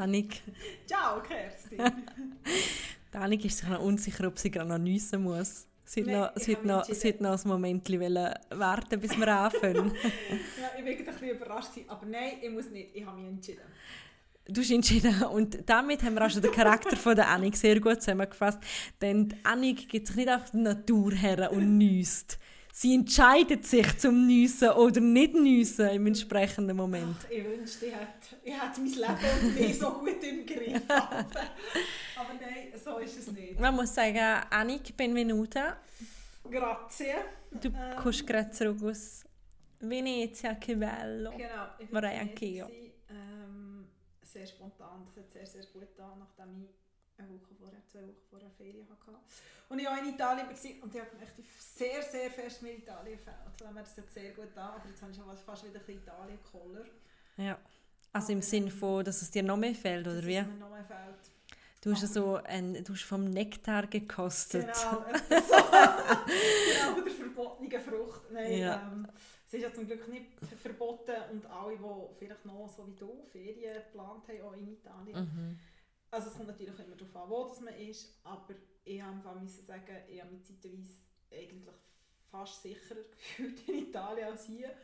Annik. Ciao, Kerstin. Die Annik ist sich noch unsicher, ob sie gerade noch nüssen muss. Sie hat Nein, noch, sie hat noch, sie hat noch ein Moment warten, bis wir anfangen. ja, ich war ein bisschen überrascht, aber nein, ich muss nicht. Ich habe mich entschieden. Du hast entschieden. Und damit haben wir auch schon den Charakter von der Annik sehr gut zusammengefasst. Denn die Annik gibt sich nicht auf die Natur her und nüsst. Sie entscheidet sich zum Nüssen oder nicht Nüssen im entsprechenden Moment. Ach, ich wünschte, ich hätte, ich hätte mein Leben und mich so gut im Griff. aber nein, so ist es nicht. Man muss sagen, Annik, benvenuta. Grazie. Du Ähm. kommst gerade zurück aus Venezia, che bello. Genau, ich Vorrei bin anch'io. ähm, sehr spontan, das hat sehr, sehr gut getan, nachdem ich eine Woche vorher, zwei Wochen vorher Ferien hatte. Und ich war auch in Italien und ich habe echt sehr, sehr fest mit Italien gefällt. Dem her, Das hat sehr gut getan, aber jetzt habe ich schon fast- wieder ein bisschen Italien-Koller. Ja. Also im Sinne von, dass es dir noch mehr fehlt, oder dass wie? es mir noch mehr fehlt. Du hast, so ein, du hast vom Nektar gekostet. Genau, etwa so. genau, von der verbotenen Frucht. Nein, Ja. ähm, es ist ja zum Glück nicht verboten und alle, die vielleicht noch, so wie du, Ferien geplant haben, auch in Italien. Mhm. Also es kommt natürlich immer darauf an, wo das man ist, aber ich müssen sagen, ich habe mich zeitweise eigentlich fast sicherer gefühlt in Italien als hier,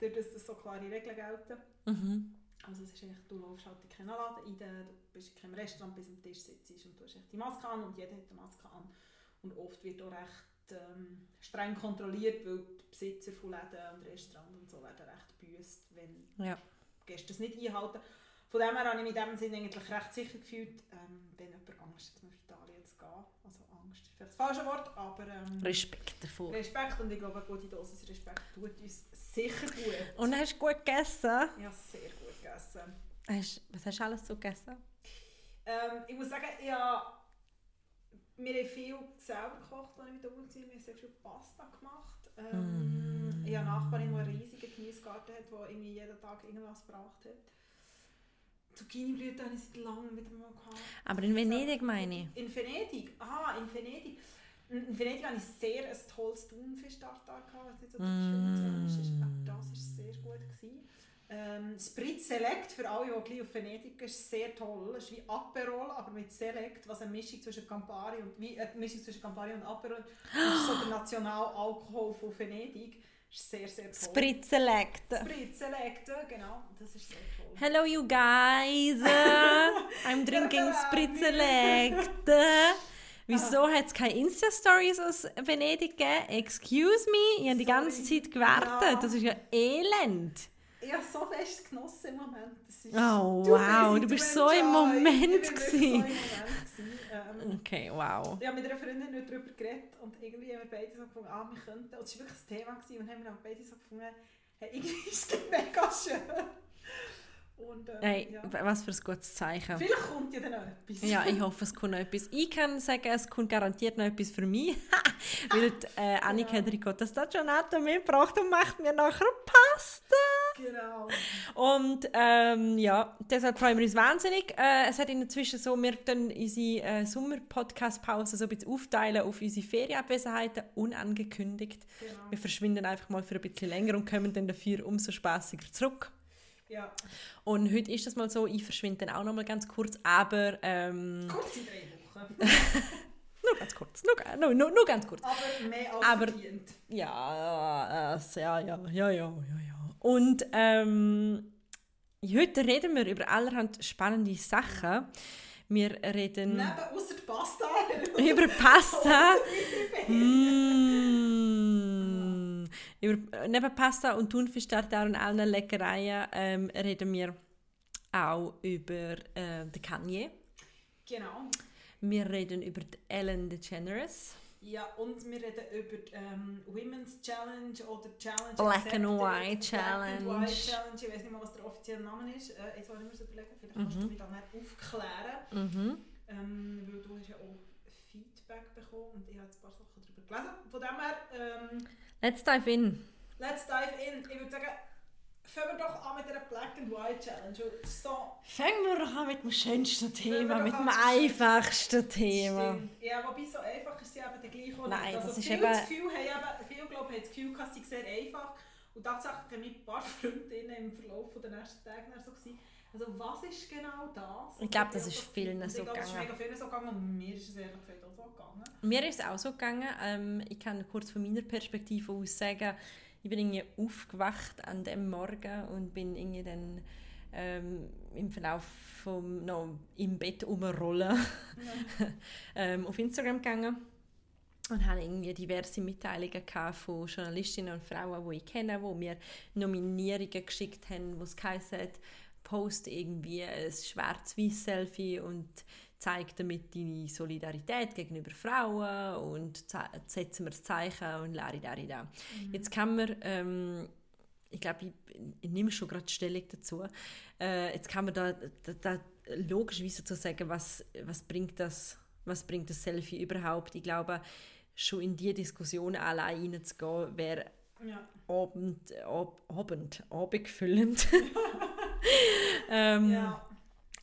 dadurch, dass das so klare Regeln gelten. Mhm. Also es ist eigentlich, du läufst halt in keinen Laden rein, du bist in keinem Restaurant, bis am Tisch sitzt und du hast echt die Maske an und jeder hat eine Maske an. Und oft wird auch recht ähm, streng kontrolliert, weil die Besitzer von Läden und Restaurants und so werden recht büßt, wenn Ja. Gäste das nicht einhalten. Von dem her habe ich mich in diesem Sinne eigentlich recht sicher gefühlt, ähm, wenn jemand Angst hat, nach Italien zu gehen. Also Angst ist vielleicht das falsche Wort, aber ähm, Respekt davor. Respekt und ich glaube, eine gute Dosis Respekt tut uns sicher gut. Und hast du gut gegessen? ich habe sehr gut gegessen. Hast, was hast du alles so gegessen? Ähm, ich muss sagen, ich habe, wir haben viel selber gekocht, als ich mit oben war. Wir haben sehr viel Pasta gemacht. Ähm, Ich habe eine Nachbarin, die einen riesigen Gemüsegarten hat, die irgendwie jeden Tag irgendwas gebracht hat. Zucchini-Blüten habe ich seit langem wieder mal gehabt. Aber in Venedig meine ich. In Venedig? Aha, in Venedig. In Venedig hatte ich sehr ein tolles Thunfisch-Tartar. gehabt, nicht so ist. Aber das war sehr gut. Gewesen. Ähm, Spritz Select, für alle, die auf Venedig ist sehr toll. Es ist wie Aperol, aber mit Select, was eine Mischung zwischen Campari und, wie, äh, Mischung zwischen Campari und Aperol Das ist so der Nationalalkohol von Venedig. Ist sehr, sehr toll. Spritz Select. Spritz Select, genau. Das ist sehr toll. Hello you guys. I'm drinking Spritz Select. Wieso hat es keine Insta-Stories aus Venedig gegeben? Excuse me, ich habe die ganze. Zeit gewartet. Ja. Das ist ja elend. Ich habe so fest genossen im Moment. Das ist Oh, wow, du bist so im. Moment Ich wirklich so im. Moment. Ähm, Okay, wow. ich habe mit einer Freundin nicht darüber geredet und irgendwie haben wir beide so gefunden, ah, wir könnten, und es war wirklich ein Thema gewesen, und haben wir beide so gefunden, hey, irgendwie ist es mega schön. Und, ähm, Hey, ja. was für ein gutes Zeichen. Vielleicht kommt ja dann noch etwas. Ja, ich hoffe, es kommt noch etwas. Ich kann sagen, es kommt garantiert noch etwas für mich. Weil die, äh, Annika hat Ricotta Stagionato mitgebracht und macht mir nachher Pasta. Genau. Und ähm, ja, deshalb freuen wir uns wahnsinnig. Äh, es hat in der Zwischen so, wir dann unsere äh, Sommer-Podcast-Pause so ein bisschen aufteilen auf unsere Ferienabwesenheiten, unangekündigt. genau. Wir verschwinden einfach mal für ein bisschen länger und kommen dann dafür umso spaßiger zurück. Ja. Und heute ist das mal so, ich verschwinde dann auch noch mal ganz kurz, aber ähm, Kurz in drei Wochen. nur ganz kurz, nur, nur, nur, nur ganz kurz. Aber mehr als Aber- verdient. Ja, äh, ja, ja, ja, ja, ja, ja. Und ähm, heute reden wir über allerhand spannende Sachen. Wir reden Neben, außer Pasta. über Pasta. mm, über, neben Pasta und Thunfisch, Tartar und allen Leckereien ähm, reden wir auch über äh, den Kanye. genau. Wir reden über Ellen DeGeneres. Ja, und wir reden über die ähm, Women's Challenge oder Challenge Black and. White Black Challenge. and White Challenge. Ich weiß nicht mal, was der offizielle Name ist. Äh, jetzt wollte ich mir so überlegen, vielleicht kannst du mich dann aufklären. Mhm. Ähm, weil du hast ja auch Feedback bekommen und ich habe jetzt ein paar Sachen darüber gelesen. Von dem her, ähm, Let's dive in. let's dive in. Ich würde sagen, fangen wir doch an mit der Black and White Challenge. So, Fangen wir doch an mit dem schönsten Thema, mit dem einfachsten Thema. Stimmt. Ja, wobei so einfach ist sie eben der gleich auch Nein. Also das ist eben- das Gefühl haben eben, viele glaube ich, haben das Gefühl, gehabt, sei sehr einfach. Und tatsächlich mit ein paar Freundinnen im Verlauf der nächsten Tage so, gewesen, also was ist genau das? Ich glaube, das ist vielen so gegangen. Es ist mega vielen so gegangen und mir ist es ehrlich gesagt auch so gegangen. Mir ist es auch so gegangen. Ähm, ich kann kurz von meiner Perspektive aus sagen, ich bin irgendwie aufgewacht an dem Morgen und bin irgendwie dann ähm, im Verlauf vom noch im Bett umrollen ja. ähm, auf Instagram gegangen und habe irgendwie diverse Mitteilungen von Journalistinnen und Frauen, die ich kenne, die mir Nominierungen geschickt haben, wo es geheißen post irgendwie ein schwarz-weiß Selfie und zeigt damit deine Solidarität gegenüber Frauen und setzen wir das Zeichen und lari dari da. Mhm. Jetzt kann man, ähm, ich glaube, ich, ich, nehme schon gerade Stellung dazu, äh, jetzt kann man da, da, da logischerweise dazu sagen, was, was bringt das was bringt das Selfie überhaupt? Ich glaube, schon in diese Diskussion allein reinzugehen, wäre ja. abend, ab, abend, abendfüllend. ähm, ja.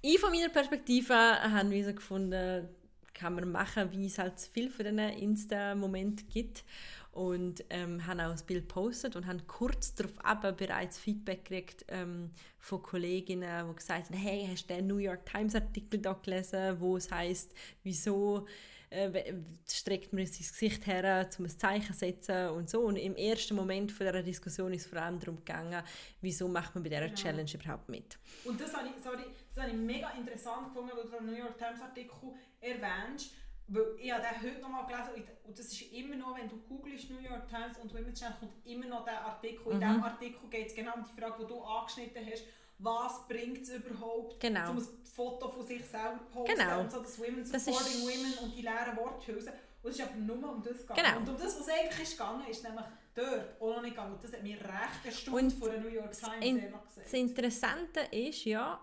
Ich von meiner Perspektive habe wir so gefunden, kann man machen, wie es halt viel von diesen Insta-Momenten gibt. Und ähm, haben auch das Bild gepostet und haben kurz darauf bereits Feedback gekriegt ähm, von Kolleginnen, die gesagt haben, hey, hast du den New York Times Artikel da gelesen, wo es heißt, wieso äh, streckt man sein Gesicht her, um ein Zeichen zu setzen und so. Und im ersten Moment von dieser Diskussion ist es vor allem darum gegangen, wieso macht man bei dieser genau. Challenge überhaupt mit. Und das habe ich, sorry, das habe ich mega interessant gefunden, weil du den New York Times Artikel erwähnst. Weil ich habe den heute nochmal gelesen und das ist immer noch, wenn du googelst New York Times und Women's Challenge, kommt immer noch der Artikel. Mhm. In diesem Artikel geht es genau um die Frage, die du angeschnitten hast was bringt es überhaupt, genau. um ein Foto von sich selber zu posten genau. und so das Women Supporting Women und die leeren Worthülsen. Und es ist aber nur um das gegangen. Genau. Und um das, was eigentlich ist gegangen, ist nämlich dort auch noch nicht gegangen. Und das hat mir recht erstaunt von der New York Times in. Das Interessante ist ja,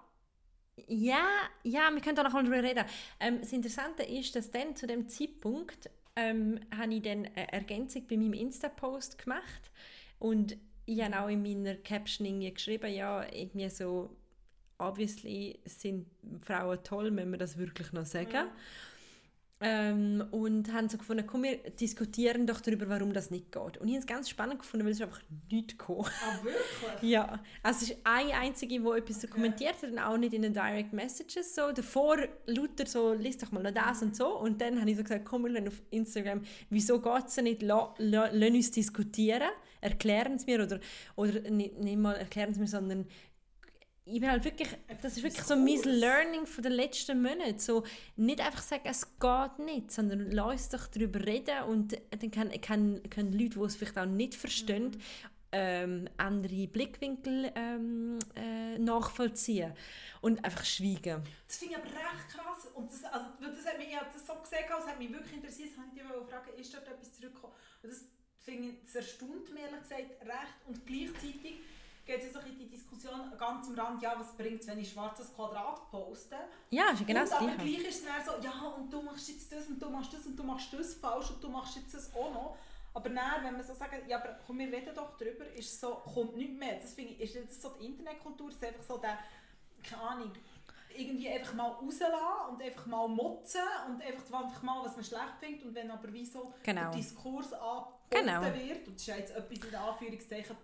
ja, ja, wir können da noch mal reden. Ähm, das Interessante ist, dass dann zu dem Zeitpunkt ähm, habe ich dann eine Ergänzung bei meinem Insta-Post gemacht und ich habe auch in meiner Caption geschrieben, ja, irgendwie so, obviously sind Frauen toll, wenn wir das wirklich noch sagen. Mhm. Ähm, und haben so gefunden, komm, wir diskutieren doch darüber, warum das nicht geht. Und ich habe es ganz spannend gefunden, weil es einfach nicht gekommen. Ah, wirklich? ja. Also es ist eine einzige, die etwas okay. kommentiert hat und auch nicht in den Direct Messages so. Davor lauter so, liest doch mal noch das und so. Und dann habe ich so gesagt, komm, wir auf Instagram, wieso geht es nicht, lass uns diskutieren erklären Sie mir oder, oder nicht, nicht mal erklären Sie mir, sondern ich bin halt wirklich, das ist wirklich so mein Learning von den letzten Monaten. So, nicht einfach sagen, es geht nicht, sondern lass uns doch darüber reden und dann können, können, können Leute, die es vielleicht auch nicht verstehen, mhm. ähm, andere Blickwinkel ähm, äh, nachvollziehen und einfach schweigen. Das finde ich aber recht krass und das, also, das hat mich, ich habe das so gesehen, es hat mich wirklich interessiert, das habe ich dich fragen, ist dort etwas zurückgekommen? Und das finde ich, das erstaunt mir ehrlich gesagt recht. Und gleichzeitig geht es in die Diskussion ganz am Rand, ja, was bringt es, wenn ich schwarzes Quadrat poste? Ja, ist genau und, das Aber gleich ist es dann so, ja, und du machst jetzt das und du machst das und du machst das falsch und du machst jetzt das auch noch. Aber dann, wenn man so sagt, ja, aber komm, wir reden doch darüber, ist so, kommt nichts mehr. Das finde ich, ist das so die Internetkultur, ist einfach so der, keine Ahnung, irgendwie einfach mal rauslassen und einfach mal motzen und einfach, einfach mal, was man schlecht findet und wenn aber wie so genau. der Diskurs angeboten genau. wird, und das ist jetzt etwas in Anführungszeichen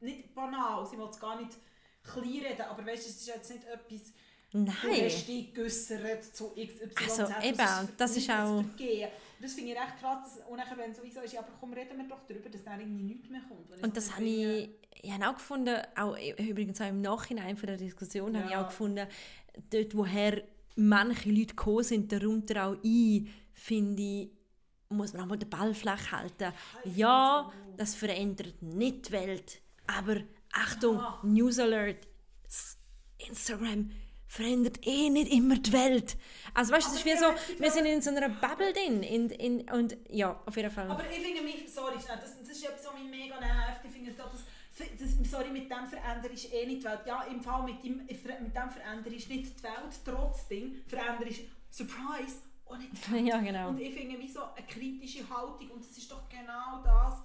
nicht banal, sie will es gar nicht klein reden, aber weißt, es ist jetzt nicht etwas, Nein. Du hast dich geäussert zu XYZ. Also eben, das, das ist auch... Das finde ich recht krass. Und dann, wenn sowieso ist, ja, aber komm, reden wir doch darüber, dass dann irgendwie nichts mehr kommt. Und das habe ich, ich habe auch gefunden, auch übrigens auch im Nachhinein von der Diskussion, ja. habe ich auch gefunden, dort, woher manche Leute gekommen sind, darunter auch ich, finde ich, muss man auch mal den Ball flach halten. Ja, das verändert nicht die Welt, aber Achtung, ja. News Alert, Instagram verändert eh nicht immer die Welt. Also weißt du, es ist wie so, wir sind in so einer Bubble drin in, in, und ja, auf jeden Fall. Aber ich finde mich, sorry, das, das ist etwas, was mich mega nervt, ich finde das, das, sorry, mit dem verändere ich eh nicht die Welt. Ja, im Fall mit dem, mit dem verändere ich nicht die Welt, trotzdem verändere ich, Surprise, auch nicht die Welt. Ja, genau. Und ich finde, wie so eine kritische Haltung, und das ist doch genau das,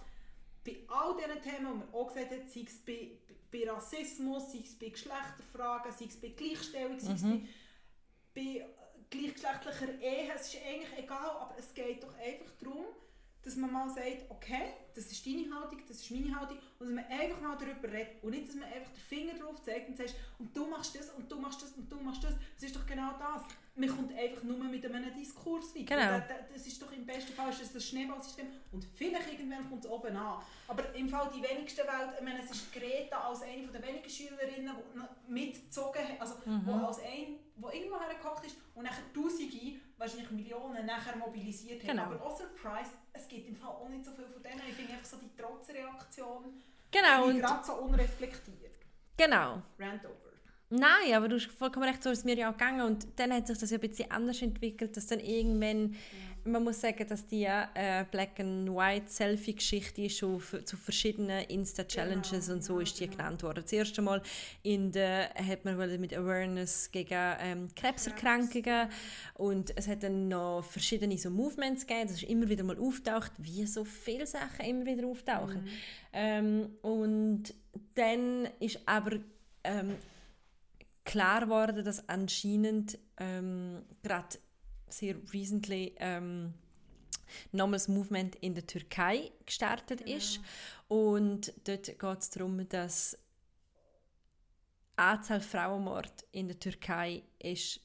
bei all diesen Themen, die man auch gesagt hat, sei es bei, bei Rassismus, sei es bei Geschlechterfragen, sei es bei Gleichstellung, sei es mhm. bei, bei gleichgeschlechtlicher Ehe, es ist eigentlich egal, aber es geht doch einfach darum, dass man mal sagt, okay, das ist deine Haltung, das ist meine Haltung und dass man einfach mal darüber redet und nicht, dass man einfach den Finger drauf zeigt und sagt, und du machst das und du machst das und du machst das. Das ist doch genau das. Man kommt einfach nur mit einem Diskurs weiter. Genau. Das, das ist doch im besten Fall ist das das Schneeballsystem und vielleicht irgendwann kommt es oben an. Aber im Fall die wenigsten Welt, ich meine, es ist Greta als eine der wenigen Schülerinnen, die mitgezogen hat, also Mhm. wo als ein, wo irgendwo hergekocht ist und nachher Tausende, wahrscheinlich Millionen nachher mobilisiert hat. Genau. Aber oh Surprise, es gibt im Fall auch nicht so viel von denen. Ich finde einfach so die Trotzreaktion Genau, und gerade so unreflektiert. genau. Rant over. Nein, aber du hast vollkommen recht, so ist es mir ja auch gegangen. Und dann hat sich das ja ein bisschen anders entwickelt, dass dann irgendwann, man muss sagen, dass die äh, Black and White Selfie-Geschichte schon zu verschiedenen Insta-Challenges Genau, und so ja, ist die genau. genannt worden. Das erste Mal in der, hat man mit Awareness gegen ähm, Krebserkrankungen und es hat dann noch verschiedene so Movements gegeben, das ist immer wieder mal auftaucht, wie so viele Sachen immer wieder auftauchen. Mhm. Ähm, und dann ist aber ähm, klar geworden, dass anscheinend ähm, gerade sehr recently ähm, nochmals Movement in der Türkei gestartet ist. Und dort geht es darum, dass die Anzahl Frauenmord in der Türkei ist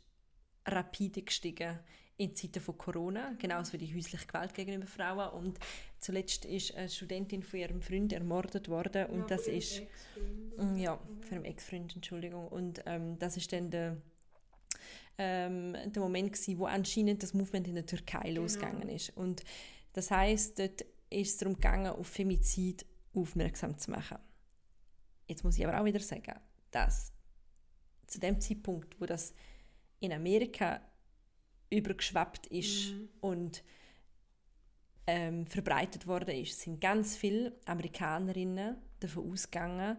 rapide gestiegen in Zeiten von Corona, genauso wie die häusliche Gewalt gegenüber Frauen. Und zuletzt ist eine Studentin von ihrem Freund ermordet worden und Ja, das ihrem ist. Mm, Ja, von einem Ex-Freund, Entschuldigung. Und ähm, das ist dann der, ähm, der Moment, gewesen, wo anscheinend das Movement in der Türkei Genau. losgegangen ist. Und das heißt, dort ist es darum gegangen, auf Femizid aufmerksam zu machen. Jetzt muss ich aber auch wieder sagen, dass zu dem Zeitpunkt, wo das in Amerika übergeschwappt ist Mhm. und ähm, verbreitet worden ist, sind ganz viele Amerikanerinnen davon ausgegangen,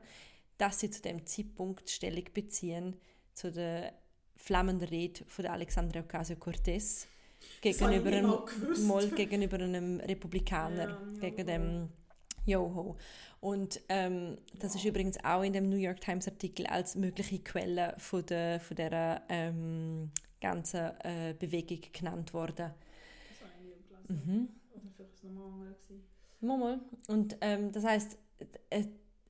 dass sie zu dem Zeitpunkt Stellung beziehen zu der flammenden Rede von Alexandria Ocasio-Cortez gegenüber, nicht einem, mal gegenüber einem Republikaner, Ja, ja, gegen dem Yoho. Und ähm, das ist übrigens auch in dem New York Times Artikel als mögliche Quelle von der von der ähm, ganzen äh, Bewegung genannt worden. Das habe ich gelesen. Mhm. Oder vielleicht war es nochmal andere. Mal. Und ähm, das heißt, es,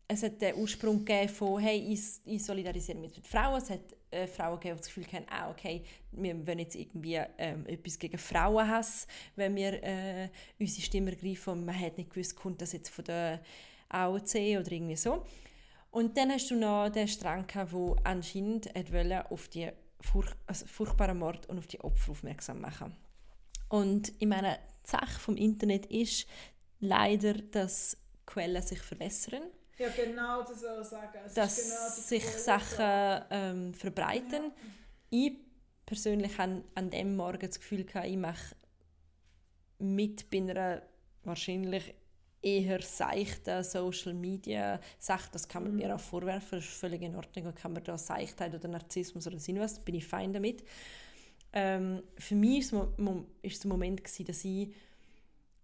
es hat den Ursprung gegeben von, hey, ich, ich solidarisiere mich mit Frauen. Es hat äh, Frauen gegeben, die das Gefühl hatten, ah, okay, wir wollen jetzt irgendwie ähm, etwas gegen Frauenhass, wenn wir äh, unsere Stimme ergreifen und man hat nicht gewusst, kommt das jetzt von der AOC oder irgendwie so. Und dann hast du noch den Strang gehabt, der anscheinend wollen auf die furch also furchtbaren Mord und auf die Opfer aufmerksam machen. Und ich meine, die Sache vom Internet ist leider, dass Quellen sich verwässern, Ja, genau, das soll ich sagen. Es dass genau sich Sachen ähm, verbreiten. Ich persönlich habe an dem Morgen das Gefühl, gehabt, ich mache mit bei einer wahrscheinlich eher seichten Social Media Sache, das kann man mir auch vorwerfen, das ist völlig in Ordnung, kann man da Seichtheit oder Narzissmus oder so was, bin ich fein damit. Ähm, für mich ist es der Moment gewesen, dass ich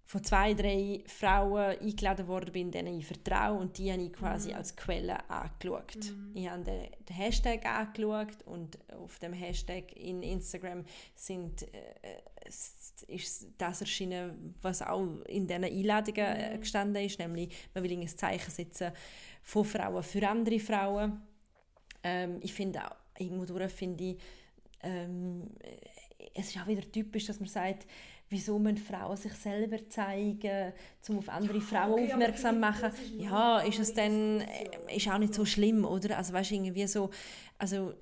von zwei, drei Frauen eingeladen worden bin, denen ich vertraue. Und die habe ich quasi als Quelle angeschaut. Ich habe den, den Hashtag angeschaut und auf dem Hashtag in Instagram sind, äh, es ist das erschienen, was auch in diesen Einladungen äh, gestanden ist, nämlich man will ein Zeichen setzen von Frauen für andere Frauen. Ähm, ich finde auch, irgendwo durch finde ich, ähm, es ist auch wieder typisch, dass man sagt, wieso müssen Frauen sich selber zeigen, um auf andere Frauen okay, aufmerksam machen. Ja, ist es dann, äh, ist auch nicht so schlimm, oder? Also weißt irgendwie so, also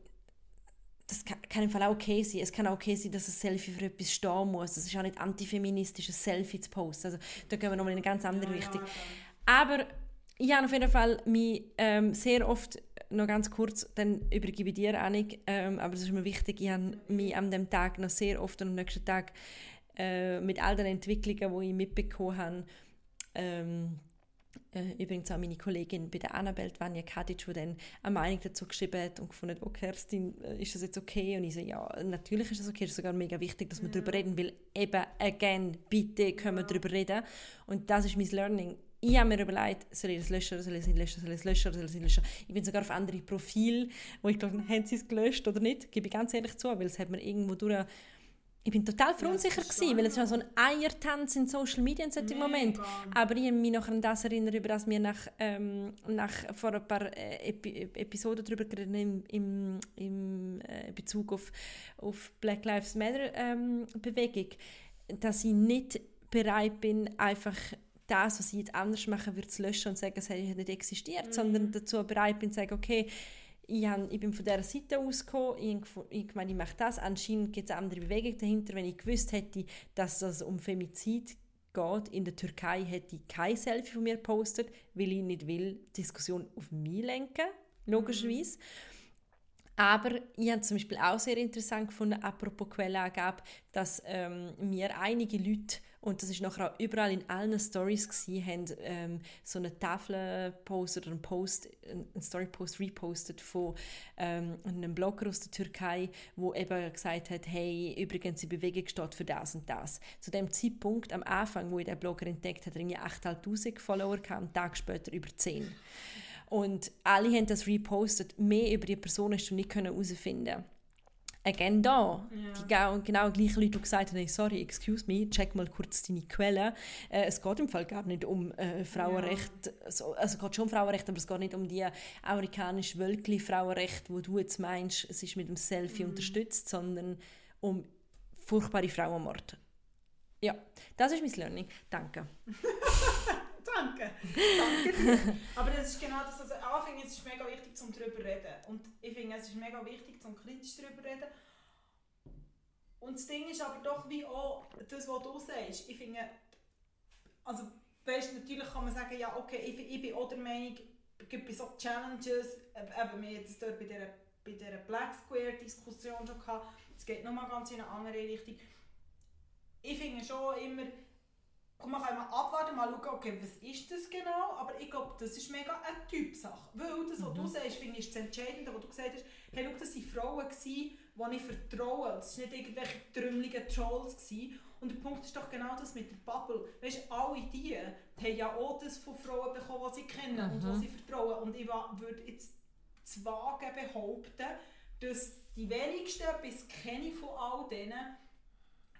das kann, kann im Fall auch okay sein. Es kann auch okay sein, dass ein Selfie für etwas stehen muss. Es ist auch nicht antifeministisch, ein Selfie zu posten. Also da gehen wir nochmal in eine ganz andere Ja, Richtung. ja, Aber ich habe auf jeden Fall mich ähm, sehr oft, noch ganz kurz, dann übergebe ich dir, Annik, ähm, aber es ist mir wichtig, ich habe mich an dem Tag noch sehr oft und am nächsten Tag äh, mit all den Entwicklungen, die ich mitbekommen habe, ähm, äh, übrigens auch meine Kollegin bei der Annabelle, Vanja Kadic, die dann eine Meinung dazu geschrieben hat und gefunden oh Kerstin, äh, ist das jetzt okay? Und ich so, ja, natürlich ist das okay, es ist sogar mega wichtig, dass wir darüber reden, weil eben, again, bitte können wir darüber reden. Und das ist mein Learning. Ich habe mir überlegt, soll ich das löschen, soll ich es nicht löschen, soll ich es löschen soll ich es nicht löschen. Ich bin sogar auf andere Profile, wo ich glaube, haben sie es gelöscht oder nicht, gebe ich ganz ehrlich zu, weil es hat mir irgendwo durch ich bin total verunsichert das ist gewesen, weil es ja so ein Eiertanz in Social Media in solchen Moment. Aber ich habe mich noch an das erinnert, über das wir nach, ähm, nach vor ein paar äh, Epi Episoden darüber geredet haben, im, im, im äh, Bezug auf, auf Black Lives Matter ähm, Bewegung, dass ich nicht bereit bin, einfach das, was ich jetzt anders machen würde, zu löschen und sagen, es hat nicht existiert, sondern dazu bereit bin, zu sagen, okay, ich, hab, ich bin von dieser Seite ausgekommen, ich, ich meine, ich mache das, anscheinend gibt es eine andere Bewegung dahinter. Wenn ich gewusst hätte, dass es um Femizid geht in der Türkei, hätte ich kein Selfie von mir gepostet, weil ich nicht will, die Diskussion auf mich lenken, logischerweise. Aber ich habe zum Beispiel auch sehr interessant gefunden, apropos Quellenangabe, dass ähm, mir einige Leute, und das ist nachher auch überall in allen Stories gewesen, haben ähm, so eine Tafel gepostet oder einen Post, einen Story-Post repostet von ähm, einem Blogger aus der Türkei, wo eben gesagt hat, hey, übrigens, die Bewegung steht für das und das. Zu dem Zeitpunkt, am Anfang, wo ich den Blogger entdeckt habe, hatte ich 8'500 Follower, gehabt, einen Tag später über 10. Und alle haben das repostet. Mehr über die Person hast du nicht herausfinden Again da, die genau, gleichen Leute, die gesagt haben, hey, sorry, excuse me, check mal kurz deine Quellen. Äh, es geht im Fall gar nicht um äh, Frauenrecht, so, also es geht schon um Frauenrecht, aber es geht nicht um die amerikanische wölkli Frauenrecht, wo du jetzt meinst, es ist mit dem Selfie unterstützt, sondern um furchtbare Frauenmord. Ja, das ist mein Learning. Danke. Danke. Danke. Aber das ist genau das, also ich finde, es ist mega wichtig, zum darüber zu reden. Und ich finde, es ist mega wichtig, zum kritisch darüber zu reden. Und das Ding ist aber doch wie auch das, was du sagst. Ich finde, also weißt, natürlich kann man sagen, ja okay, ich, ich bin auch der Meinung, es gibt so Challenges, eben, wir jetzt dort bei dieser, bei dieser Black Square Diskussion schon gehabt, es geht nochmal ganz in eine andere Richtung. Ich finde schon immer, und man kann mal abwarten, mal schauen, okay, was ist das genau, aber ich glaube, das ist mega eine Typsache. Weil das, was du sagst, finde ich, ist das Entscheidende, was du gesagt hast, hey, schau, das waren Frauen, die ich vertraue. Das waren nicht irgendwelche trümmeligen Trolls. Gewesen. Und der Punkt ist doch genau das mit der Bubble. Weißt du, alle die haben ja auch das von Frauen bekommen, die sie kennen und die sie vertrauen. Und ich würde jetzt zu vage behaupten, dass die wenigsten, bis ich von all denen,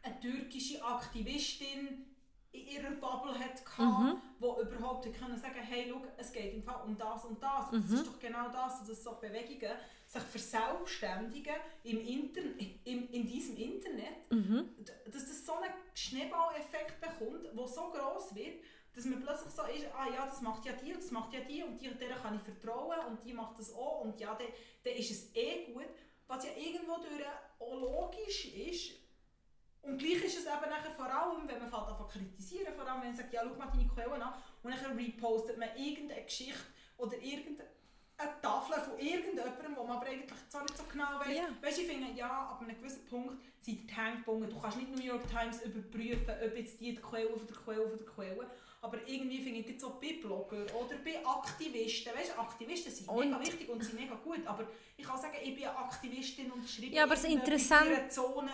eine türkische Aktivistin in ihrer Bubble hatte, Mhm. die überhaupt hat können sagen hey, schau, es geht im Fall um das und das. Und Mhm. das ist doch genau das, dass so Bewegungen sich verselbstständigen im Intern im, in diesem Internet, Mhm. dass das so einen Schneeballeffekt bekommt, der so groß wird, dass man plötzlich so ist, ah ja, das macht ja die und das macht ja die und die, der kann ich vertrauen und die macht das auch und ja, dann, dann ist es eh gut, was ja irgendwo durch auch logisch ist, und gleich ist es eben nachher vor allem, wenn man fängt an kritisieren, vor allem wenn man sagt, ja, schau mal deine Quellen an, und dann repostet man irgendeine Geschichte oder irgendeine Tafel von irgendjemandem, wo man aber eigentlich zwar nicht so genau weiss. Ja. Weißt du, ich finde, ja, ab einem gewissen Punkt sind die Hände gebunden. Du kannst nicht New York Times überprüfen, ob jetzt die die Quelle von der Quelle von der Quelle. Aber irgendwie finde ich jetzt so bei Blogger oder bei Aktivisten, weißt Aktivisten sind Und- mega wichtig und sind mega gut, aber ich kann sagen, ich bin eine Aktivistin und schreibe Ja, aber in einer Zone,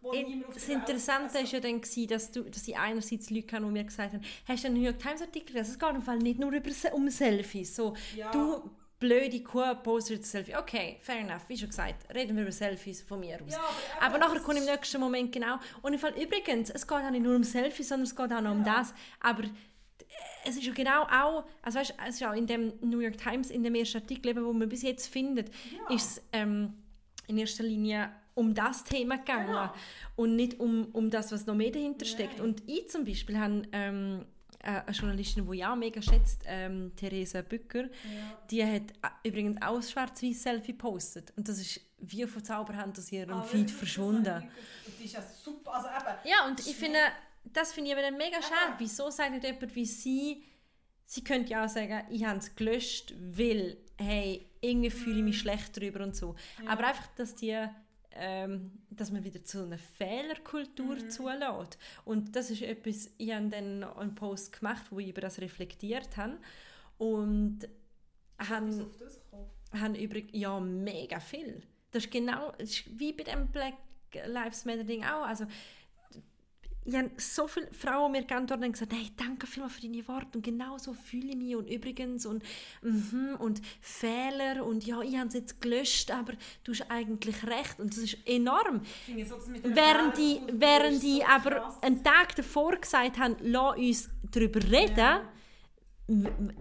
wo niemand auf Das Interessante also- war ja dann, gewesen, dass, du, dass ich einerseits Leute hatte, die mir gesagt haben, hast du einen New York Times Artikel gelesen? Es geht im Fall nicht nur über, um Selfies. So, Ja. Du blöde Kuh postet ein Selfie. Okay, fair enough, wie schon gesagt, reden wir über Selfies von mir aus. Ja, aber aber nachher kommt im nächsten Moment genau. Und im Fall übrigens, es geht auch nicht nur um Selfies, sondern es geht auch noch um Ja. das. Aber es ist ja genau auch, also weißt, es ist auch in dem New York Times, in dem ersten Artikel, eben, wo man bis jetzt findet, Ja. ist es ähm, in erster Linie um das Thema gegangen Genau. und nicht um, um das, was noch mehr dahinter steckt. Nein. Und ich zum Beispiel habe ähm, äh, eine Journalistin, die ich auch mega schätzt, ähm, Theresa Bücker, Ja. die hat äh, übrigens auch ein schwarz-weiß Selfie gepostet. Und das ist wie von Zauberhand aus ihrem Aber Feed verschwunden. Das, ist ja super, also eben, Ja, und ich finde, das finde ich aber dann mega schade. Wieso sagt nicht jemand wie sie, sie könnte ja auch sagen, ich habe es gelöscht, weil, hey, irgendwie fühle ich mich schlecht darüber und so. Ja. Aber einfach, dass die ähm, dass man wieder zu einer Fehlerkultur Mhm. zulässt. Und das ist etwas, ich habe dann einen Post gemacht, wo ich über das reflektiert habe. Und haben übrigens ja mega viel. Das ist genau das ist wie bei dem Black Lives Matter Ding auch. Also ich habe so viele Frauen mir geantwortet und gesagt, hey, danke vielmals für deine Worte und genau so fühle ich mich und übrigens und mhm, und Fehler und ja, ich habe es jetzt gelöscht, aber du hast eigentlich recht und das ist enorm. so, Während die, während die so aber krass. einen Tag davor gesagt haben, lass uns darüber reden, Ja.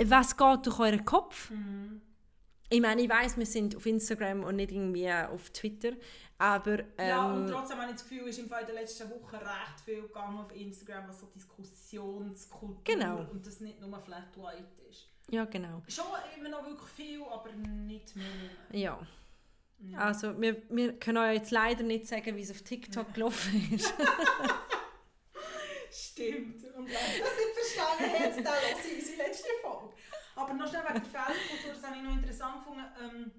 was geht durch euren Kopf? Mhm. Ich meine, ich weiß, wir sind auf Instagram und nicht irgendwie auf Twitter, aber ähm, Ja, und trotzdem habe ich das Gefühl, ist im Fall in den letzten Wochen recht viel gegangen auf Instagram, was so Diskussionskultur Genau. und das nicht nur Flat White ist. ja genau. Schon immer noch wirklich viel, aber nicht mehr. Ja. Ja. Also wir, wir können euch jetzt leider nicht sagen, wie es auf TikTok gelaufen ist. Stimmt. Und ihr das nicht verstanden dann lasse ich unsere letzte Folge. Aber noch schnell wegen der Fehlerkultur, das habe ich noch interessant gefunden. Ähm,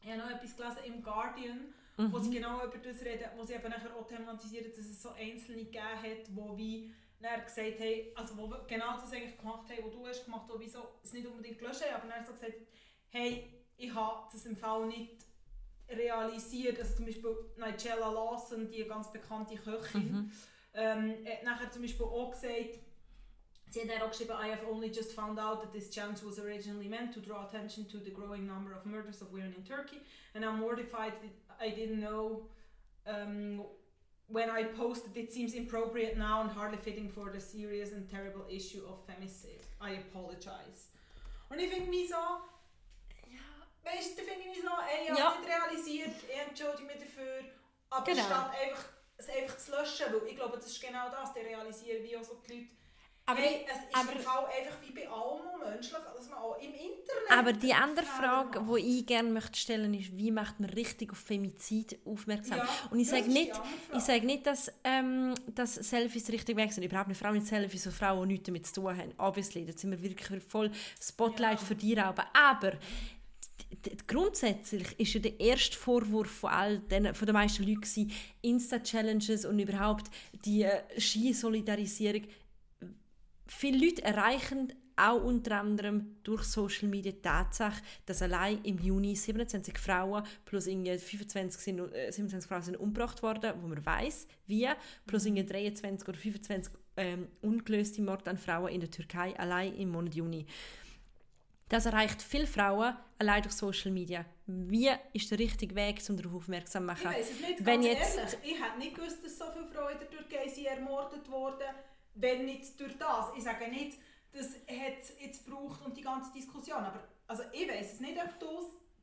ich habe noch etwas gelesen im Guardian, wo sie genau über das reden, wo sie eben nachher auch thematisieren, dass es so Einzelne gegeben hat, wo wie dann gesagt haben, also wo genau das eigentlich gemacht haben, was du hast gemacht, wo wie so, es nicht unbedingt gelöscht haben, aber dann so gesagt, hey, ich habe das im Fall nicht realisiert, also zum Beispiel Nigella Lawson, die ganz bekannte Köchin, ähm, hat nachher zum Beispiel auch gesagt, sie hat auch geschrieben, I have only just found out that this challenge was originally meant to draw attention to the growing number of murders of women in Turkey, and I'm mortified I didn't know um, when I posted it seems inappropriate now and hardly fitting for the serious and terrible issue of femicide. I apologize. Und ich finde mich so, ja, weißt du, finde ich mich so, ey, ich habe Ja. nicht realisiert, ich entschuldige mich dafür, aber Genau. statt einfach, es einfach zu löschen, weil ich glaube, das ist genau das, die realisieren wie auch so die Leute, Aber, hey, es ist aber- Fall einfach wie bei allem und menschlich, dass man auch im Internet aber die andere Frage, macht. die ich gerne möchte stellen ist, wie macht man richtig auf Femizid aufmerksam? Ja, Und ich sage nicht, ich sage nicht, dass, ähm, dass Selfies der richtige Weg sind. Überhaupt nicht. Vor allem nicht Selfies von Frauen, die nichts damit zu tun haben. Obviously, da sind wir wirklich voll Spotlight Ja. für die Rauben. Aber grundsätzlich ist ja der erste Vorwurf von all den, von den meisten Leuten Insta-Challenges und überhaupt die äh, Ski-Solidarisierung. Viele Leute erreichen auch unter anderem durch Social Media die Tatsache, dass allein im Juni 27 Frauen plus irgendwie 25 sind, äh, 27 Frauen sind umgebracht worden, wo man weiß wie, plus irgendwie 23 oder 25 ähm, ungelöste Morde an Frauen in der Türkei allein im Monat Juni. Das erreicht viele Frauen allein durch Social Media. Wie ist der richtige Weg, um darauf aufmerksam zu Ich machen? weiß es nicht, Wenn jetzt- ehrlich. Ich hätte nicht gewusst, dass so viele Frauen in der Türkei sind ermordet wurden, wenn nicht durch das. Ich sage nicht, das hat jetzt gebraucht und die ganze Diskussion. Aber also ich weiß es nicht, ob du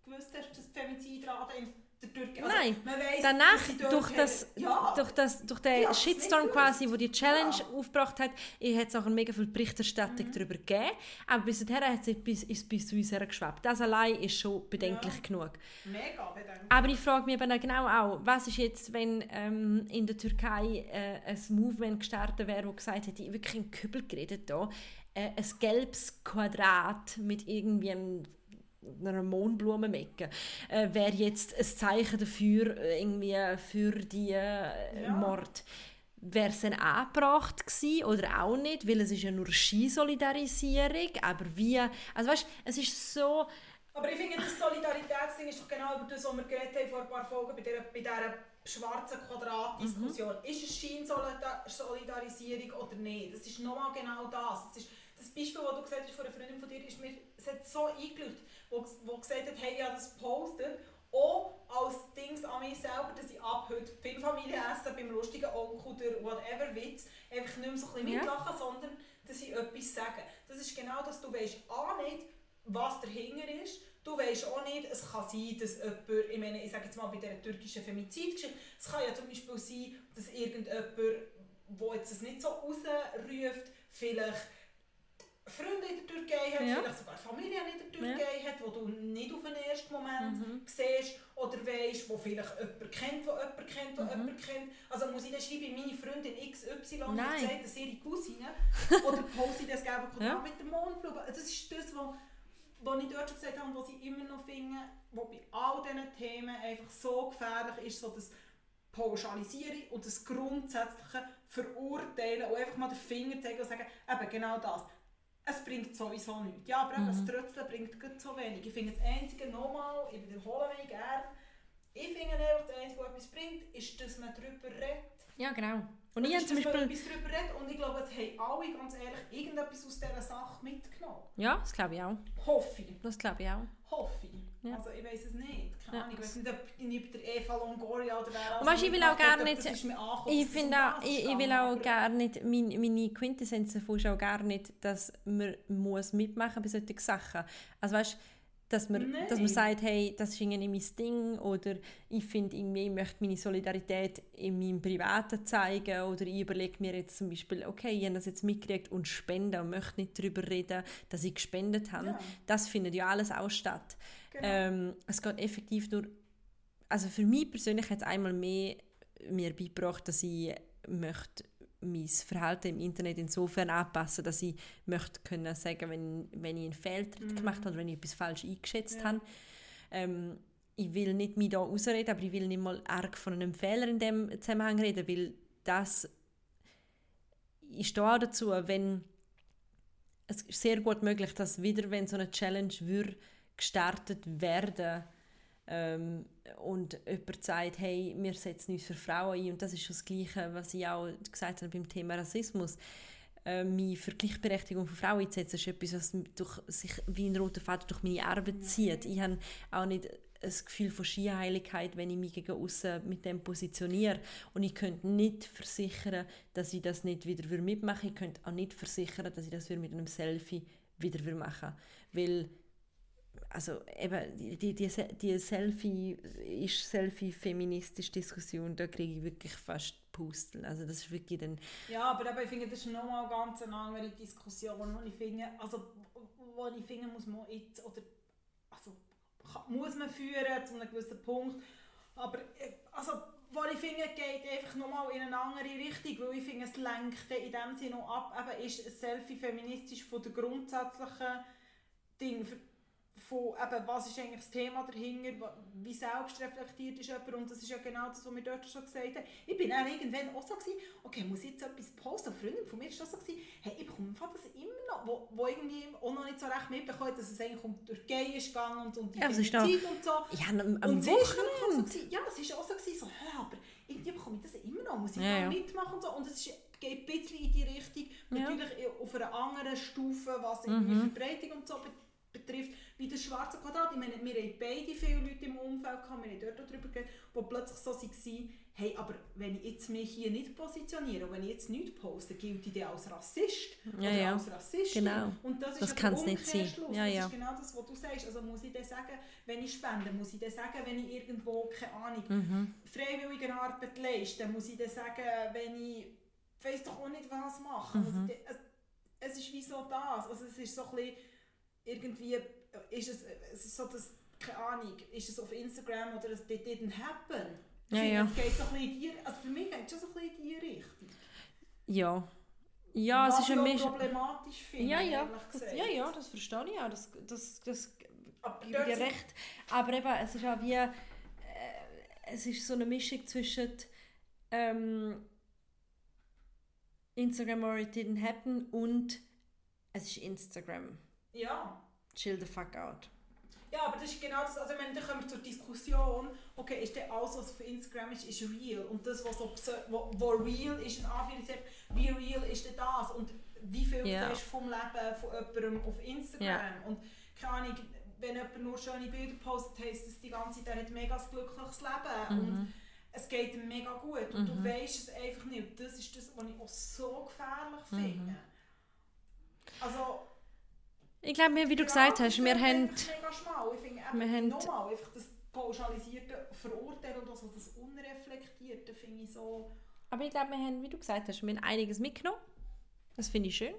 gewusst hast, dass Femizidrate der Türkei... Also, Nein, weiss, Danach, durch, das, ja, durch, das, durch den Ja, das Shitstorm quasi, wo die Challenge Ja. aufgebracht hat, hat es auch mega viel Berichterstattung Mhm. darüber gegeben. Aber bis dahin hat es bis, ist bis zu uns hergeschwebt. Das allein ist schon bedenklich Ja. genug. mega bedenklich. Aber ich frage mich eben genau auch, was ist jetzt, wenn ähm, in der Türkei äh, ein Movement gestartet wäre, wo gesagt hätte, ich wirklich im Kübel geredet da, äh, ein gelbes Quadrat mit irgendwie einem einer Mohnblumenmecke äh, wäre jetzt ein Zeichen dafür äh, irgendwie für die äh, Ja. Mord. Wäre es dann angebracht gewesen oder auch nicht, weil es ist ja nur Skisolidarisierung, aber wie, also weißt, es ist so, Aber ich finde, das Solidaritätsding ist doch genau über das, was wir geredet haben vor ein paar Folgen bei dieser, bei dieser schwarzen Quadratdiskussion. Mhm. Ist es Scheinsolidarisierung oder nicht? Das ist nochmal genau das. das ist, das Beispiel, das du gesagt hast von einer Freundin von dir, ist mir, es hat so eingeleuchtet, wo, wo gesagt hat, hey, ich habe das gepostet, auch als Dings an mich selber, dass ich ab heute viel Familie essen beim lustigen Onkel, der whatever Witz, einfach nicht mehr so ein bisschen Ja. mitlachen, sondern dass ich etwas sage. Das ist genau das, du weißt auch nicht, was dahinter ist. Du weißt auch nicht, es kann sein, dass jemand, ich meine, ich sage jetzt mal bei dieser türkischen Femizidgeschichte, es kann ja zum Beispiel sein, dass irgendjemand, der jetzt das nicht so rausruft, vielleicht Freunde in der Türkei hat, Ja. vielleicht sogar Familie in der Türkei hat, wo du nicht auf den ersten Moment Mhm. siehst oder weißt, wo vielleicht jemand kennt, der jemand kennt, der Mhm. jemand kennt. Also muss ich dann schreiben, meine Freundin XY hat gesagt, dass ihre Cousine oder poste ich das gelbe Ja. mit dem Mondblumen. Das ist das, was wo ich dort schon gesagt habe, was ich immer noch finde, was bei all diesen Themen einfach so gefährlich ist, so das Pauschalisieren und das grundsätzliche Verurteilen und einfach mal den Finger zeigen und sagen, eben genau das. Es bringt sowieso nichts. Ja, aber eben, das Trötzeln bringt so wenig. Ich finde das Einzige nochmal, ich wiederhole mich gerne, ich finde einfach, das Einzige, was etwas bringt, ist, dass man darüber redet. ja genau. Und ich habe zum Beispiel... etwas darüber reden und ich glaube, es haben alle, ganz ehrlich, irgendetwas aus dieser Sache mitgenommen. Ja, das glaube ich auch. Hoffe ich. Das glaube ich auch. Hoffe ich. Ja. Also ich weiß es nicht. Keine Ja. Ahnung. Ich weiß nicht, ob der Eva Longoria oder wer weißt, ich will auch gar nicht- Ich finde auch, ich, ich will auch gar nicht, meine, meine Quintessenz davon ist auch gar nicht, dass man muss mitmachen bei solchen Sachen. Also weißt, dass man, dass man Nein. sagt, hey, das ist irgendwie mein Ding oder ich finde irgendwie, ich möchte meine Solidarität in meinem Privaten zeigen oder ich überlege mir jetzt zum Beispiel, okay, ich habe das jetzt mitgekriegt und spende und möchte nicht darüber reden, dass ich gespendet habe. Ja. Das findet ja alles auch statt. Genau. Ähm, es geht effektiv nur, also für mich persönlich hat es einmal mehr mir beigebracht, dass ich möchte mein Verhalten im Internet insofern anpassen, dass ich möchte können sagen, wenn, wenn ich einen Fehltritt gemacht habe oder wenn ich etwas falsch eingeschätzt Ja. habe. Ähm, ich will nicht mich da ausreden, aber ich will nicht mal arg von einem Fehler in dem Zusammenhang reden, weil das stehe auch dazu, wenn es ist sehr gut möglich, dass wieder, wenn so eine Challenge würde, gestartet werden ähm, und jemand sagt, hey, wir setzen uns für Frauen ein und das ist das Gleiche, was ich auch gesagt habe beim Thema Rassismus. Äh, mich für Gleichberechtigung von Frauen einzusetzen, ist etwas, was durch, sich wie ein roter Faden durch meine Arbeit zieht. Ich habe auch nicht ein Gefühl von Skiheiligkeit, wenn ich mich gegen aussen mit dem positioniere. Und ich könnte nicht versichern, dass ich das nicht wieder mitmachen würde. Ich könnte auch nicht versichern, dass ich das mit einem Selfie wieder machen würde. Weil also eben, die, die, die, Selfie ist Selfie-feministische Diskussion, da kriege ich wirklich fast Pusteln. Also das ist wirklich dann... Ja, aber eben, ich finde, das ist nochmal ganz eine andere Diskussion, wo ich finde, also, wo ich finde, muss man jetzt, oder, also, muss man führen zu einem gewissen Punkt, aber, äh, also, wo ich finde, geht einfach nochmal in eine andere Richtung, weil ich finde, es lenkt in dem Sinne ab, eben, ist Selfie feministisch von der grundsätzlichen Ding, von eben, was ist eigentlich das Thema dahinter, wie selbstreflektiert ist jemand und das ist ja genau das, was wir dort schon gesagt haben. Ich bin dann irgendwann auch so gewesen, okay, muss ich jetzt etwas posten? Eine Freundin von mir war das so, gewesen, hey, ich bekomme das immer noch, wo, wo irgendwie auch noch nicht so recht mitbekommen dass es eigentlich um die Türkei ist gegangen und um die Ja, Femizid und so. Ja, am, am Und sie auch so Wochenende. gewesen, ja, es war auch so, gewesen, so hä, aber irgendwie bekomme ich das immer noch, muss ich Ja, da ja. mitmachen und so. Und es ist, geht ein bisschen in die Richtung, Ja. Mhm. natürlich auf einer anderen Stufe, was irgendwie Verbreitung und so be betrifft, wie das schwarze Quadrat. Ich meine, wir haben beide viele Leute im Umfeld gehabt, wir haben dort darüber geredet, die plötzlich so waren, hey, aber wenn ich jetzt mich hier nicht positioniere und wenn ich jetzt nichts poste, gilt ich dann als Rassist Ja, oder ja. als Rassistin. Genau. Und das ist Das nicht sein. Umkehrschluss. Ja, das ja. ist genau das, was du sagst. Also muss ich dann sagen, wenn ich spende, muss ich dann sagen, wenn ich irgendwo, keine Ahnung, Mhm. freiwillige Arbeit leiste, muss ich dann sagen, wenn ich, weiss doch auch nicht was mache. Mhm. Also, es, es ist wie so das. Also es ist so ein bisschen, irgendwie, ist es, es ist so das, keine Ahnung, ist es auf Instagram oder es did- didn't happen. Ja, ja. Es geht so ein bisschen in die, also für mich geht es schon so ein bisschen in die Richtung. Ja. Ja, was es ist ich ein Misch... problematisch finde, Ja, ja. Das, ja, ja, das verstehe ich auch. Das, das, das Aber gebe dir recht. Aber eben, es ist auch wie... Äh, es ist so eine Mischung zwischen... Ähm, Instagram or it didn't happen und es ist Instagram. Ja. Chill the fuck out. Ja, aber das ist genau das, also ich meine, dann kommen wir zur Diskussion, okay, ist denn alles, was auf Instagram ist, ist real? Und das, was so, pse- wo, wo real ist, in Anführungszeichen, wie real ist denn das? Und wie viel Ja. ist vom Leben von jemandem auf Instagram? Ja. Und keine Ahnung, wenn jemand nur schöne Bilder postet, heisst das die ganze Zeit, er hat ein mega glückliches Leben. Und Mhm. es geht ihm mega gut. Und du Mhm. weißt es einfach nicht. Und das ist das, was ich auch so gefährlich Mhm. finde. Also, Ich glaube, wie du gesagt hast, wir haben... Mega schmal. Ich finde wir haben- nochmal, einfach das pauschalisierte Verurteilen und das, das Unreflektierte finde ich so... Aber ich glaube, wir haben, wie du gesagt hast, wir haben einiges mitgenommen. Das finde ich schön.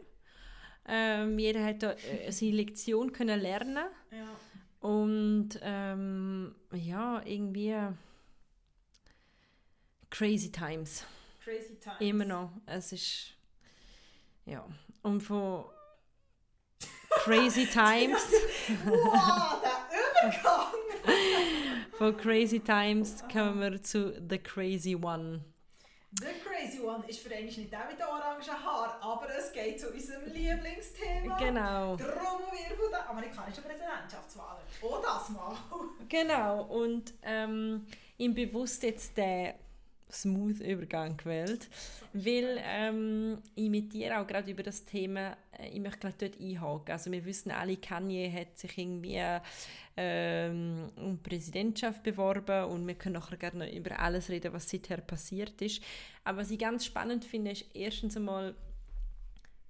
Ähm, jeder hat da äh, seine Lektion können lernen Ja. und ähm, ja, irgendwie crazy times. Crazy times. Immer noch. Es ist ja und von crazy times, Wow, der Übergang! von crazy times kommen wir zu the crazy one. The Crazy One ist für eigentlich nicht der mit den orangen Haaren, aber es geht zu unserem Lieblingsthema. Genau. Trommelwirbel der amerikanischen Präsidentschaftswahlen. Oh, das mal. Genau, und ähm, ihm bewusst jetzt den smooth Übergang gewählt, weil ähm, ich mit dir auch gerade über das Thema, äh, ich möchte gerade dort einhaken. Also wir wissen alle, Kanye hat sich irgendwie ähm, um Präsidentschaft beworben und wir können nachher gerne über alles reden, was seither passiert ist. Aber was ich ganz spannend finde, ist erstens einmal,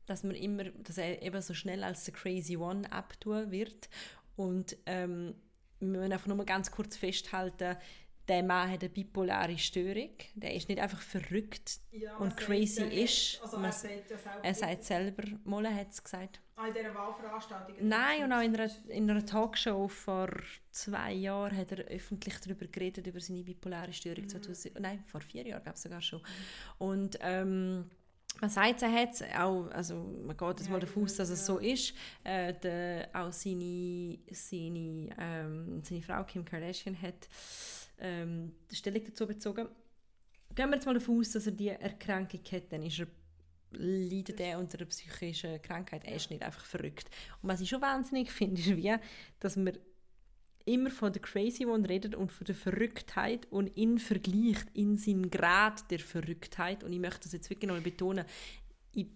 dass man immer, dass er eben so schnell als der Crazy One abtun wird und ähm, wir müssen einfach nur mal ganz kurz festhalten, der Mann hat eine bipolare Störung. Der ist nicht einfach verrückt Ja, und crazy ist. Also Man- er sagt ja selber. er sagt selber, Molle hat es gesagt. Ah, in dieser Wahlveranstaltung. Nein, und auch in einer, in einer Talkshow vor zwei Jahren hat er öffentlich darüber geredet, über seine bipolare Störung. 2000, nein, vor vier Jahren glaube ich sogar schon. Und ähm, man sagt, er hat auch, also man geht jetzt Ja, mal davon aus, dass es so ist. Äh, der, auch seine, seine, ähm, seine Frau Kim Kardashian hat ähm, die Stellung dazu bezogen. Gehen wir jetzt mal davon aus, dass er die Erkrankung hat, dann ist er leidet er unter einer psychischen Krankheit. Er ist nicht einfach verrückt. Und was ich schon wahnsinnig finde, ist wie, dass man immer von der Crazy One redet und von der Verrücktheit und ihn vergleicht in seinen Grad der Verrücktheit. Und ich möchte das jetzt wirklich noch mal betonen. Ich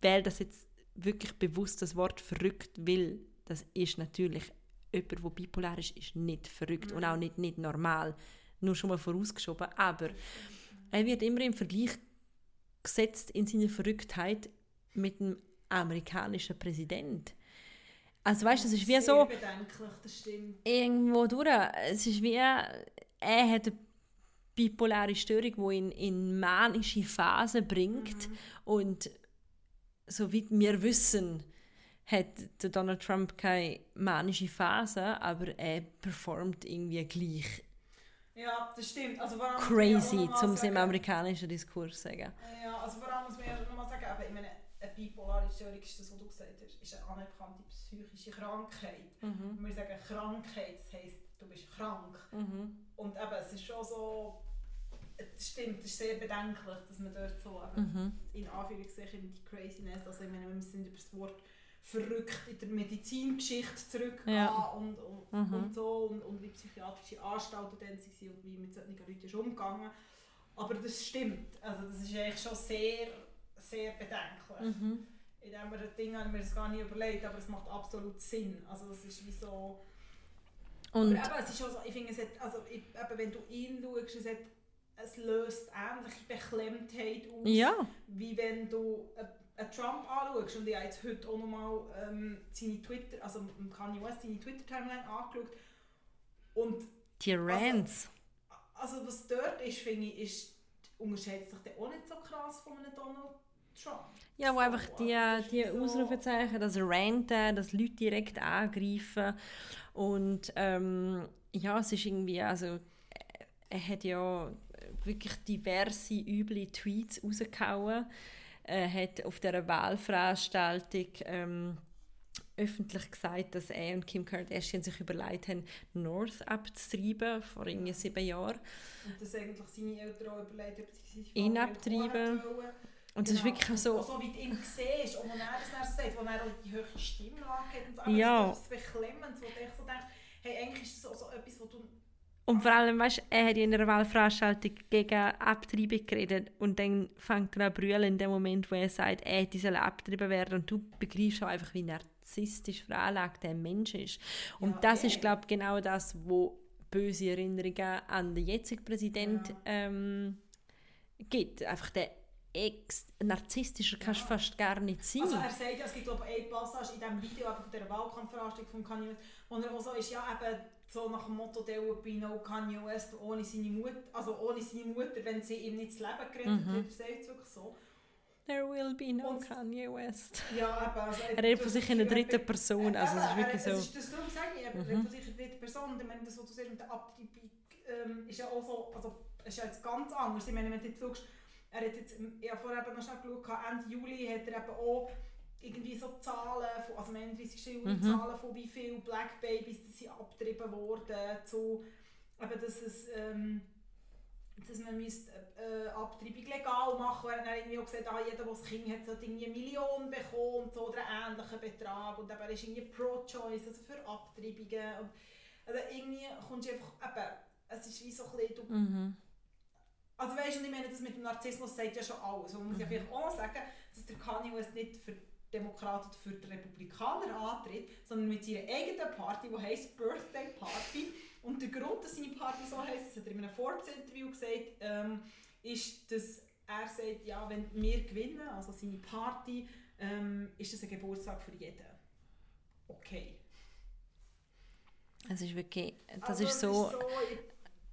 wähle das jetzt wirklich bewusst das Wort verrückt, weil das ist natürlich jemand, der bipolar ist, ist nicht verrückt und auch nicht, nicht normal. Nur schon mal vorausgeschoben. Aber er wird immer im Vergleich gesetzt in seiner Verrücktheit mit dem amerikanischen Präsident. Also weißt du, es ist wie Sehr so bedenklich, das stimmt. irgendwo durch. Es ist wie er hat eine bipolare Störung, die ihn in manische Phasen bringt und so wie wir wissen, hat der Donald Trump keine manische Phase, aber er performt irgendwie gleich Ja, das stimmt. Also, crazy, zum es im amerikanischen Diskurs sagen. Ja, also vor allem muss man ja nochmal sagen, aber ich meine, eine bipolare Störung ist das, was du gesagt hast, ist eine anerkannte psychische Krankheit. Mhm. Wir sagen Krankheit, das heisst, du bist krank. Mhm. Und eben, es ist schon so, es stimmt, es ist sehr bedenklich, dass man dort so Mhm. in Anführungszeichen die Craziness, also ich meine, wir sind über das Wort verrückt in der Medizingeschichte zurückgehen Ja. und, und, Mhm. und so und, und wie psychiatrische Anstalten dann waren und wie mit solchen Leuten ist umgegangen. Aber das stimmt, also das ist eigentlich schon sehr, sehr bedenklich. Mhm. In diesem Ding habe ich mir das gar nicht überlegt, aber es macht absolut Sinn. Also das ist wie so... Und aber eben, es ist auch so, ich finde, es hat, also ich, eben, wenn du ihn schaust, es, hat, es löst ähnliche Beklemmtheit aus, ja, wie wenn du äh, einen Trump anschaust. Und ich habe jetzt heute auch nochmal ähm, seine Twitter, also Kanye West seine Twitter-Timeline angeschaut. Und die Rants. also was dort ist, finde ich, ist, unterscheidet sich der auch nicht so krass von einem Donald Trump. Ja, wo So, einfach die, also die so- Ausrufezeichen, das Ranten, das Leute direkt angreifen. Und ähm, ja, es ist irgendwie, also äh, er hat ja wirklich diverse üble Tweets rausgehauen. Er hat auf dieser Wahlveranstaltung ähm, öffentlich gesagt, dass er und Kim Kardashian sich überlegt haben, North abzutreiben vor irgendwie sieben Jahren. Und dass eigentlich seine Eltern auch überlegt, ob sie sich Ihn abtreiben. wollen. Und es ist wirklich Und so... auch so wie du ihn siehst, und wenn er das dann sagt, wo er auch die hohe Stimmlage hat und so, Ja. das ist etwas Beklemmendes, wo du echt so denkst, hey, eigentlich ist das auch so etwas, wo du... Und vor allem, weißt, er hat in einer Wahlveranstaltung gegen Abtreibung geredet und dann fängt er an zu brüllen in dem Moment, wo er sagt, er hätte sollen abgetrieben werden und du begreifst auch einfach, wie narzisstisch veranlagt der Mensch ist. Und Ja, das eh. ist, glaube ich, genau das, wo böse Erinnerungen an den jetzigen Präsident Ja. ähm, gibt. Einfach der ex narzisstischer kannst du Ja. fast gar nicht sein. Also er sagt ja, es gibt glaube ich eine Passage in diesem Video von dieser Wahlkampfveranstaltung von Kanye West, wo er auch so ist, ja eben so nach dem Motto, there would be no Kanye West ohne seine Mutter, also ohne seine Mutter, wenn sie ihm nicht das Leben gerettet Mhm. hat, er sagt es wirklich so. There will be no Und- Kanye West. Ja, eben, also, Er redet von sich in der dritten Person, also es ist wirklich er- so... Es ist das darum sage ich, eben, Mhm. von sich in der dritten Person, und ich meine, das, was du sagst mit der Abtreibung, ähm, ist ja auch so, also ist ja jetzt ganz anders. Ich meine, wenn du jetzt schaust, er hat jetzt, ich habe vorher noch schnell geschaut, Ende Juli hat er eben auch irgendwie so Zahlen, von, also am 31. Juli Mhm. Zahlen von wie viele Black Babies die sind abgetrieben wurden, zu, eben, dass es, ähm, dass man müsste, äh, Abtreibung legal machen müsste. Er hat irgendwie auch gesagt, ah, jeder, der ein Kind hat, sollte irgendwie eine Million bekommen so, oder einen ähnlichen Betrag. Und eben, er ist irgendwie pro-choice, also für Abtreibungen. Und, also irgendwie kommst du einfach, eben, es ist wie so ein bisschen, du, Mhm. Also weißt du, ich meine, das mit dem Narzissmus sagt ja schon alles. Und man muss ja vielleicht auch noch sagen, dass der Kanye West nicht für Demokraten für die Republikaner antritt, sondern mit seiner eigenen Party, die heisst Birthday Party. Und der Grund, dass seine Party so heisst, das hat er in einem Forbes-Interview gesagt, ähm, ist, dass er sagt, ja, wenn wir gewinnen, also seine Party, ähm, ist das ein Geburtstag für jeden. Okay. Es ist wirklich, das Also, ist es so, so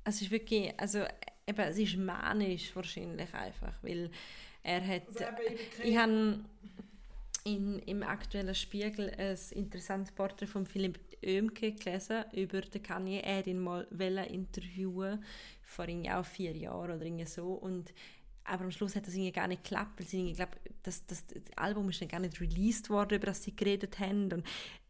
es ist wirklich, also eben, es ist manisch wahrscheinlich einfach, weil er hat, also ich ich habe in, im aktuellen Spiegel ein interessantes Porträt von Philipp Oemke gelesen über den Kanye. Er hat ihn mal interviewen vor auch vier Jahren oder irgendwie so und aber am Schluss hat das irgendwie gar nicht geklappt, weil sie irgendwie, glaub, das, das, das Album ist dann gar nicht released worden, über das sie geredet haben und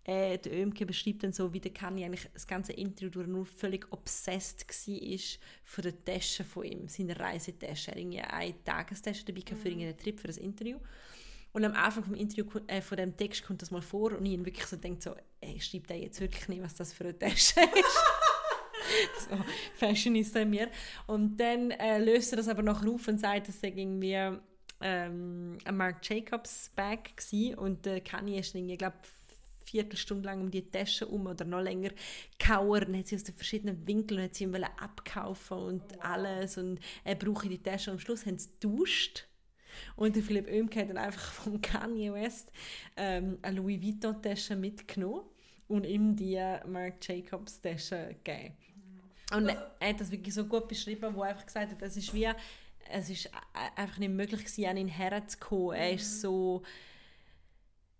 äh, der Oemke beschreibt dann so, wie der Kanye eigentlich das ganze Interview durch nur völlig obsessed war von der Tasche von ihm, seiner Reisetasche. Er hatte irgendwie eine Tagestasche dabei gehabt für irgendeinen Trip, für das Interview. Und am Anfang vom Interview, äh, von dem Text kommt das mal vor und ich ihn wirklich so denkt so, ey, schreibt er jetzt wirklich nicht, was das für eine Tasche ist. so, Fashionista in mir. Und dann äh, löst er das aber nachher auf und sagt, dass er irgendwie ähm, ein Marc Jacobs Bag war und äh, Kanye ist irgendwie, glaube Viertelstunde lang um die Tasche um oder noch länger kauern. Und hat sie aus den verschiedenen Winkeln und hat sie ihm abkaufen und alles. Und er brauche die Tasche. Und am Schluss haben sie getauscht. Und der Philipp Oemke hat dann einfach von Kanye West ähm, eine Louis Vuitton Tasche mitgenommen und ihm die Marc Jacobs Tasche gegeben. Und Also- er hat das wirklich so gut beschrieben, wo er einfach gesagt hat, es ist wie, es ist einfach nicht möglich gewesen, an ihn herzukommen. Er ist so,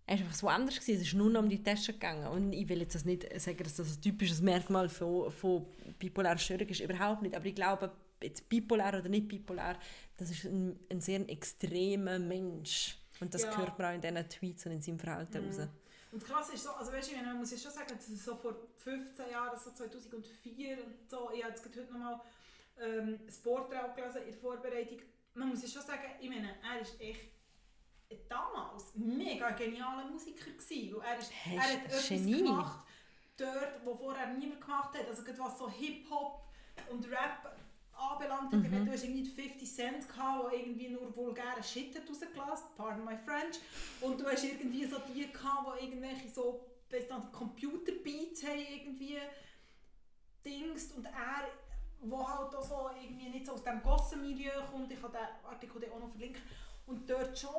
er ist einfach so anders gewesen. Es ist nur noch um die Tasche gegangen. Und ich will jetzt das nicht sagen, dass das ein typisches Merkmal von, von bipolarer Störung ist, überhaupt nicht. Aber ich glaube, jetzt bipolär oder nicht bipolär, das ist ein, ein sehr extremer Mensch. Und das Ja. hört man auch in diesen Tweets und in seinem Verhalten raus. Und das Krasse ist so, also weißt du, man muss ja schon sagen, es so vor 15 Jahren, so 2004 und so, ich habe jetzt heute nochmal ähm, das Porträt gelesen in der Vorbereitung, man muss ja schon sagen, ich meine, er ist echt damals mega genialer Musiker gewesen, weil er, ist, er hat etwas Genie. gemacht, dort, wo vorher niemand gemacht hat, also was so Hip-Hop und Rap anbelangt. Hat, meine, du hast irgendwie 50 Cent gehabt, der irgendwie nur vulgären Shit hat rausgelassen, pardon my French, und du hast irgendwie so die gehabt, die irgendwelche so Computerbeats haben irgendwie dingst und er, wo halt auch so irgendwie nicht so aus dem Gossenmilieu kommt, ich kann den Artikel auch noch verlinken, und dort schon,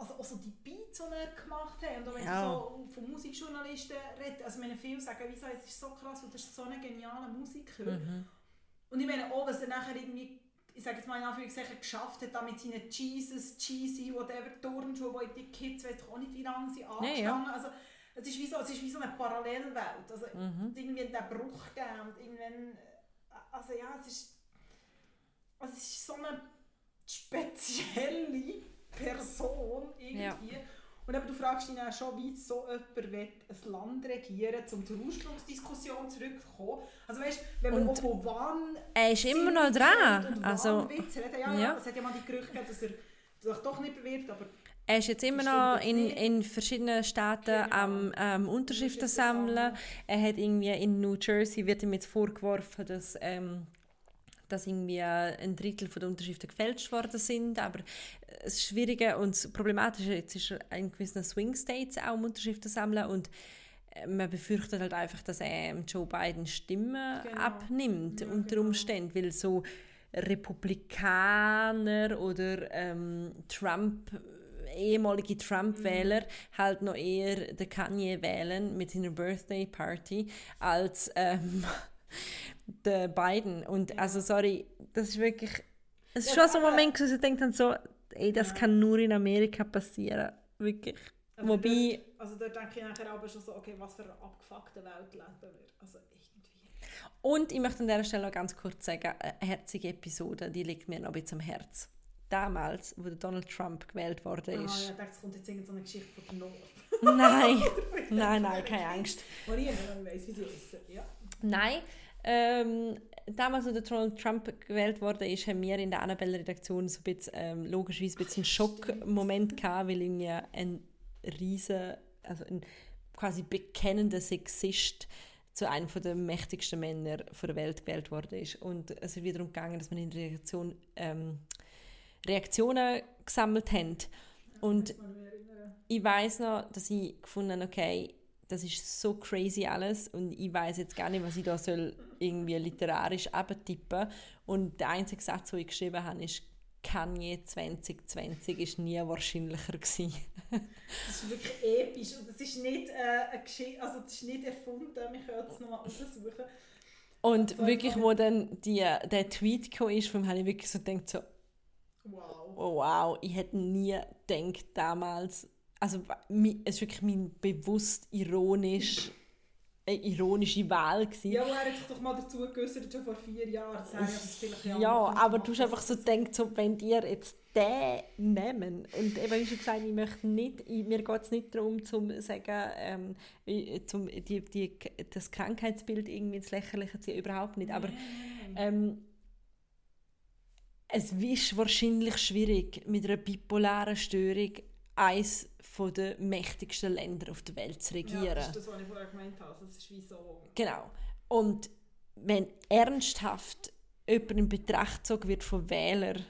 also auch so die Beats, die er gemacht hat, und auch wenn Ja. so von Musikjournalisten redest, also meine, viele sagen, wieso, es ist so krass, und das ist so ein genialer Musiker. Mhm. Und ich meine auch, was er nachher irgendwie, ich sage jetzt mal in Anführungszeichen, geschafft hat, da mit seinen Jesus, Cheesy, whatever, Turnschuhe, wo die Kids, weiß ich auch nicht, wie lange sie angestanden. Also, es ist, wie so, es ist wie so eine Parallelwelt. Also, Mhm. irgendwie den Bruch gegeben und irgendwann, also ja, es ist, also es ist so eine spezielle Person irgendwie. Und eben, du fragst dich dann schon, wie so jemand will ein Land regieren um zur Ursprungsdiskussion zurückzukommen. Also weißt, wenn man Und auch von wann Er ist immer noch dran. und Also, reden. Ja, ja. ja. Es hat ja mal die Gerüchte gegeben, dass er sich doch nicht bewirbt, aber Er ist jetzt immer noch in, in verschiedenen Staaten Genau. am ähm, Unterschriften sammeln. Er hat irgendwie in New Jersey wird ihm jetzt vorgeworfen, dass, ähm, dass irgendwie ein Drittel von der Unterschriften gefälscht worden sind. Aber das Schwierige und das Problematische jetzt ist in gewissen Swing States auch um Unterschriften sammeln und äh, man befürchtet halt einfach, dass er Joe Biden Stimmen Genau. abnimmt Ja, unter genau. Umständen, weil so Republikaner oder ähm, Trump ehemalige Trump-Wähler halt noch eher den Kanye wählen mit seiner Birthday Party als ähm, der Biden und also sorry das ist wirklich es ist Ja, schon so ein aber- Moment wo ich denke dann so ey das Ja. kann nur in Amerika passieren wirklich Also Wobei- Dort, also dort denke ich nachher aber schon so, okay, was für eine abgefuckte Welt leben wir. Also irgendwie. und ich möchte an dieser Stelle noch ganz kurz sagen eine herzige Episode die liegt mir noch ein bisschen am Herz damals wo Donald Trump gewählt worden Ah, ist ja, ich dachte, es kommt jetzt irgendeine Geschichte von der Nord. nein nein nein keine Angst Wo ich weiss, wie sie essen. Ja. Nein. Ähm, damals, als der Donald Trump gewählt wurde, ist, haben wir in der Annabelle-Redaktion so ein bisschen, ähm, logischerweise ein bisschen Schockmoment gehabt, weil irgendwie ein riesen, also ein quasi bekennender Sexist zu einem der mächtigsten Männer der Welt gewählt worden ist. Und es ist wiederum gegangen, dass man in der Reaktion ähm, Reaktionen gesammelt haben. Und ich weiß noch, dass ich gefunden habe, okay, das ist so crazy alles und ich weiß jetzt gar nicht, was ich da soll irgendwie literarisch abtippen. Und der einzige Satz, den ich geschrieben habe, ist Kanye 2020 ist nie wahrscheinlicher gewesen. das ist wirklich episch und das ist nicht äh, eine Geschichte, also das ist nicht erfunden, wir können es nochmal untersuchen. Und so wirklich, wo dann die, der Tweet kam, ist, habe ich wirklich so gedacht, so, wow. Oh, wow, ich hätte nie gedacht damals, also es ist wirklich mein bewusst ironisch eine ironische Wahl gewesen. Ja, er hat sich doch mal dazu geäußert, schon vor vier Jahren. Vielleicht ja, aber du hast einfach so gedacht, so, wenn dir jetzt den nehmen und eben wie schon gesagt, ich möchte nicht, ich, mir geht es nicht darum, zu sagen, ähm, zum, die, die, das Krankheitsbild irgendwie ins Lächerliche zu ziehen, überhaupt nicht, aber ähm, es ist wahrscheinlich schwierig, mit einer bipolaren Störung eines der mächtigsten Länder auf der Welt zu regieren. Ja, das ist das, was ich vorher gemeint habe. Das ist wie so... Genau. Und wenn ernsthaft jemand in Betracht gezogen wird von Wählern,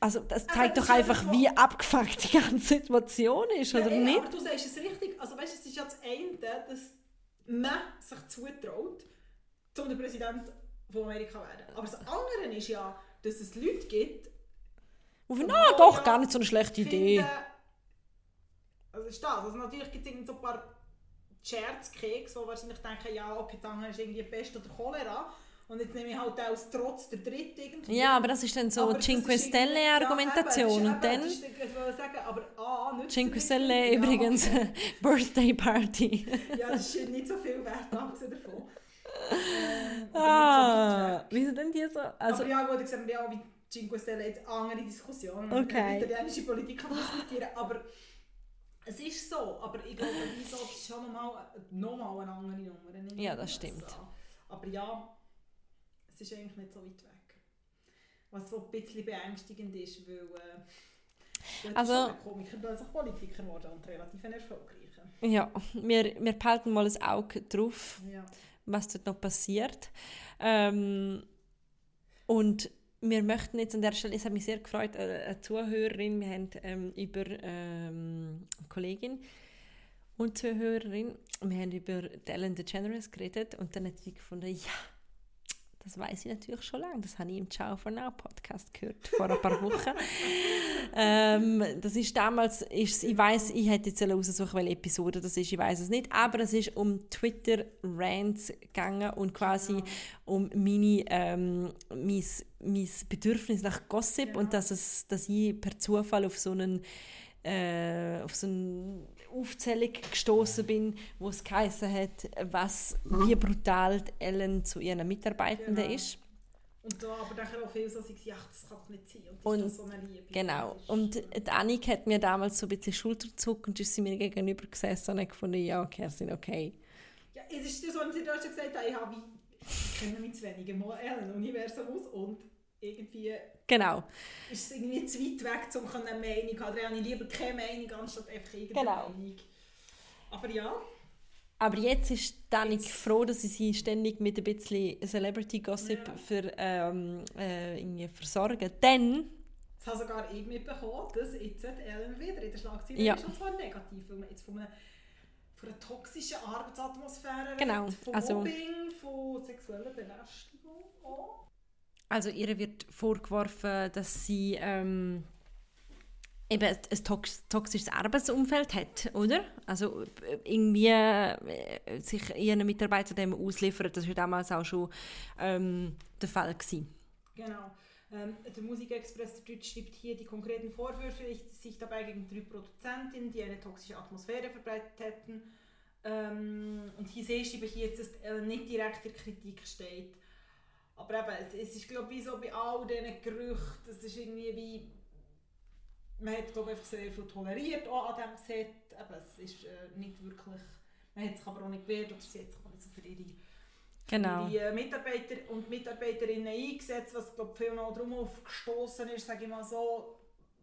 also das zeigt doch einfach, wie abgefuckt die ganze Situation ist, ja, oder ja, nicht? aber du sagst es richtig. Also weißt, es ist ja das eine, dass man sich zutraut, zum der Präsident von Amerika werden. Aber das andere ist ja, dass es Leute gibt, und finden, ah, doch, ja, gar nicht so eine schlechte Idee. also ist das. Also natürlich gibt es so ein paar Scherzkeks, wo wahrscheinlich denken, ja, okay, dann ist irgendwie Pest oder Cholera. Und jetzt nehme ich halt aus Trotz der Dritte irgendwie. Ja, aber das ist dann so aber Cinque Stelle-Argumentation. Ja, und dann... Das ist, sagen, aber A, Cinque Stelle übrigens, ja, okay. Birthday Party. ja, das ist nicht so viel wert, abgesehen davon. Ähm, ah, so wieso denn die so? Also, aber ja gut, ich sage ja, wie Cinque Stelle jetzt andere Diskussionen. Okay. Italienische Politik diskutieren, aber es ist so, aber ich glaube, wieso ist schon nochmal noch mal eine andere Nummer. Ja, das stimmt. Aber ja, es ist eigentlich nicht so weit weg. Was so ein bisschen beängstigend ist, weil äh, also, Komiker plötzlich Politiker geworden und relativ erfolgreicher. Ja, wir, wir behalten mal ein Auge drauf, ja. was dort noch passiert. Ähm, und wir möchten jetzt an der Stelle, es hat mich sehr gefreut, eine, eine Zuhörerin, wir haben ähm, über ähm, eine Kollegin und Zuhörerin, wir haben über Ellen DeGeneres geredet und dann hat sie gefunden, ja, das weiß ich natürlich schon lange. Das habe ich im Ciao for Now Podcast gehört, vor ein paar Wochen. ähm, das ist damals, ist, ich weiß, ich hätte jetzt raussuchen, welche Episode das ist, ich weiß es nicht, aber es ist um Twitter Rants gegangen und quasi genau. um meine, ähm, mein, mein Bedürfnis nach Gossip genau. und dass, es, dass ich per Zufall auf so einen äh, auf so eine Aufzählung gestoßen bin, wo es geheißen hat, was, wie brutal Ellen zu ihren Mitarbeitenden genau. ist. Und da aber dann auch viel so, sie ach, das kann nicht sein. Und, das und, so eine Liebe. Genau. Und die Annik hat mir damals so ein bisschen Schulter gezuckt und ist sie mir gegenüber gesessen und hat gefunden, ja, okay, sind okay. Ja, es ist so, und sie hat schon gesagt, ich habe, ich kenne mich zu wenig im Ellen-Universum aus und irgendwie genau. ist es irgendwie zu weit weg, um eine Meinung zu haben. Da habe ich lieber keine Meinung, anstatt einfach irgendeine genau. Meinung. Aber ja. Aber jetzt ist Danik froh, dass sie sich ständig mit ein bisschen Celebrity-Gossip ja. für, ähm, äh, versorgen. Denn... Das habe sogar ich mitbekommen, dass jetzt Ellen wieder in der Schlagzeile ja. ist. Und zwar negativ, weil man jetzt von einer, von einer toxischen Arbeitsatmosphäre genau. redet, von also, Mobbing, von sexueller Belästigung auch. Also ihr wird vorgeworfen, dass sie ähm, eben ein tox toxisches Arbeitsumfeld hat, oder? Also irgendwie äh, sich ihren Mitarbeitern dem ausliefern, das war damals auch schon ähm, der Fall gewesen. Genau. Ähm, der Musikexpress Deutsch schreibt hier, die konkreten Vorwürfe sich dabei gegen drei Produzentinnen, die eine toxische Atmosphäre verbreitet hätten. Ähm, und hier sehe ich hier jetzt, dass er nicht direkt in Kritik steht. Aber eben, es, es ist glaube ich so bei all diesen Gerüchten, es ist irgendwie wie, man hat glaube einfach sehr viel toleriert auch an diesem Set, eben, es ist äh, nicht wirklich, man hat sich aber auch nicht gewehrt oder sie hat sich auch nicht so für ihre, genau. für ihre Mitarbeiter und Mitarbeiterinnen eingesetzt, was glaube viel noch darum aufgestoßen ist, sage ich mal so,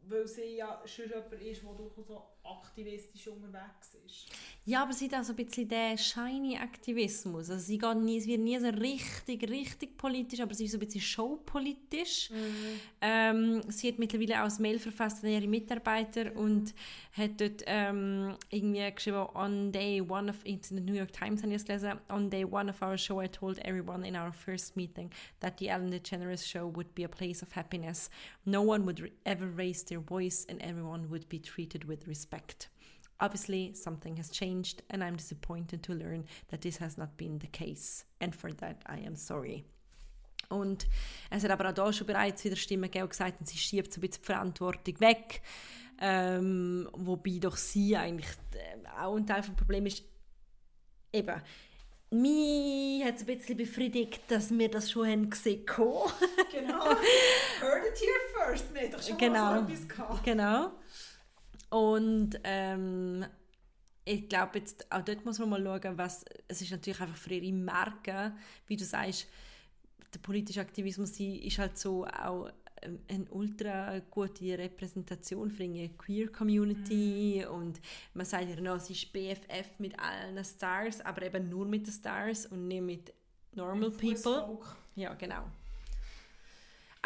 weil sie ja schon jemand ist, der durchaus so aktivistisch unterwegs ist. Ja, aber sie hat auch so ein bisschen den shiny Aktivismus. Also sie, geht nie, sie wird nie so richtig, richtig politisch, aber sie ist so ein bisschen showpolitisch. Mhm. Ähm, sie hat mittlerweile auch ein Mail verfasst an ihre Mitarbeiter und hat dort ähm, irgendwie geschrieben, on day one of, in the New York Times habe ich es gelesen, on day one of our show I told everyone in our first meeting that the Ellen DeGeneres show would be a place of happiness. No one would ever raise their voice and everyone would be treated with respect. Obviously, something has changed, and I'm disappointed to learn that this has not been the case. And for that, I am sorry. Und es hat aber auch da schon bereits wieder Stimmen gegeben, gesagt sie schiebt so ein bisschen die Verantwortung weg. Ähm, wobei doch sie eigentlich äh, auch ein Teil des Problems ist. Eben, mich hat es ein bisschen befriedigt, dass wir das schon haben gesehen haben. Genau. Heard it here first. Wir haben doch schon Genau. mal so etwas gehabt. Genau. Und ähm, ich glaube, jetzt auch dort muss man mal schauen, was, es ist natürlich einfach für ihre Marke, wie du sagst, der politische Aktivismus sie ist halt so auch ähm, eine ultra gute Repräsentation für eine Queer Community und man sagt ja noch, sie ist BFF mit allen Stars, aber eben nur mit den Stars und nicht mit normal people. Fußvolk. Ja, genau.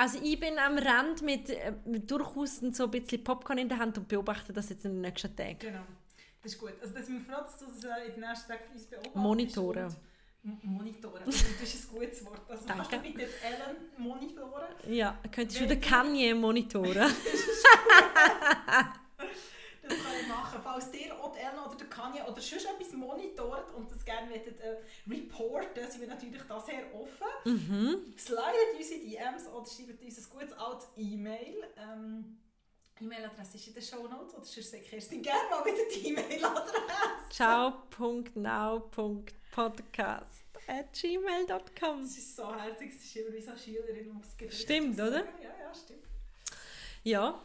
Also ich bin am Rand mit, äh, mit durchaus so ein bisschen Popcorn in der Hand und beobachte das jetzt in den nächsten Tagen. Genau. Das ist gut. Also, dass wir froh, dass du das äh, in den nächsten Tagen für uns beobachtest. Monitoren. Monitoren. Das ist ein gutes Wort. Also, Danke. kannst du bitte Ellen monitoren? Ja, könntest du den Kanye monitoren? Das kann ich machen. Falls dir auch die Ellen oder der Kanye oder sonst etwas monitort und das gerne möchtet, äh, reporten, sind wir natürlich da sehr offen. mhm. Slidet uns in DMs oder schreibt uns ein gutes altes E-Mail. Ähm, E-Mail-Adresse ist in den Show Notes oder sonst sagt Kerstin gerne mal wieder die E-Mail-Adresse. ciao.now.podcast at gmail.com Das ist so herzig, es ist immer wie so eine Schülerin, die es gedrückt Stimmt, oder? Ja, ja, stimmt. Ja.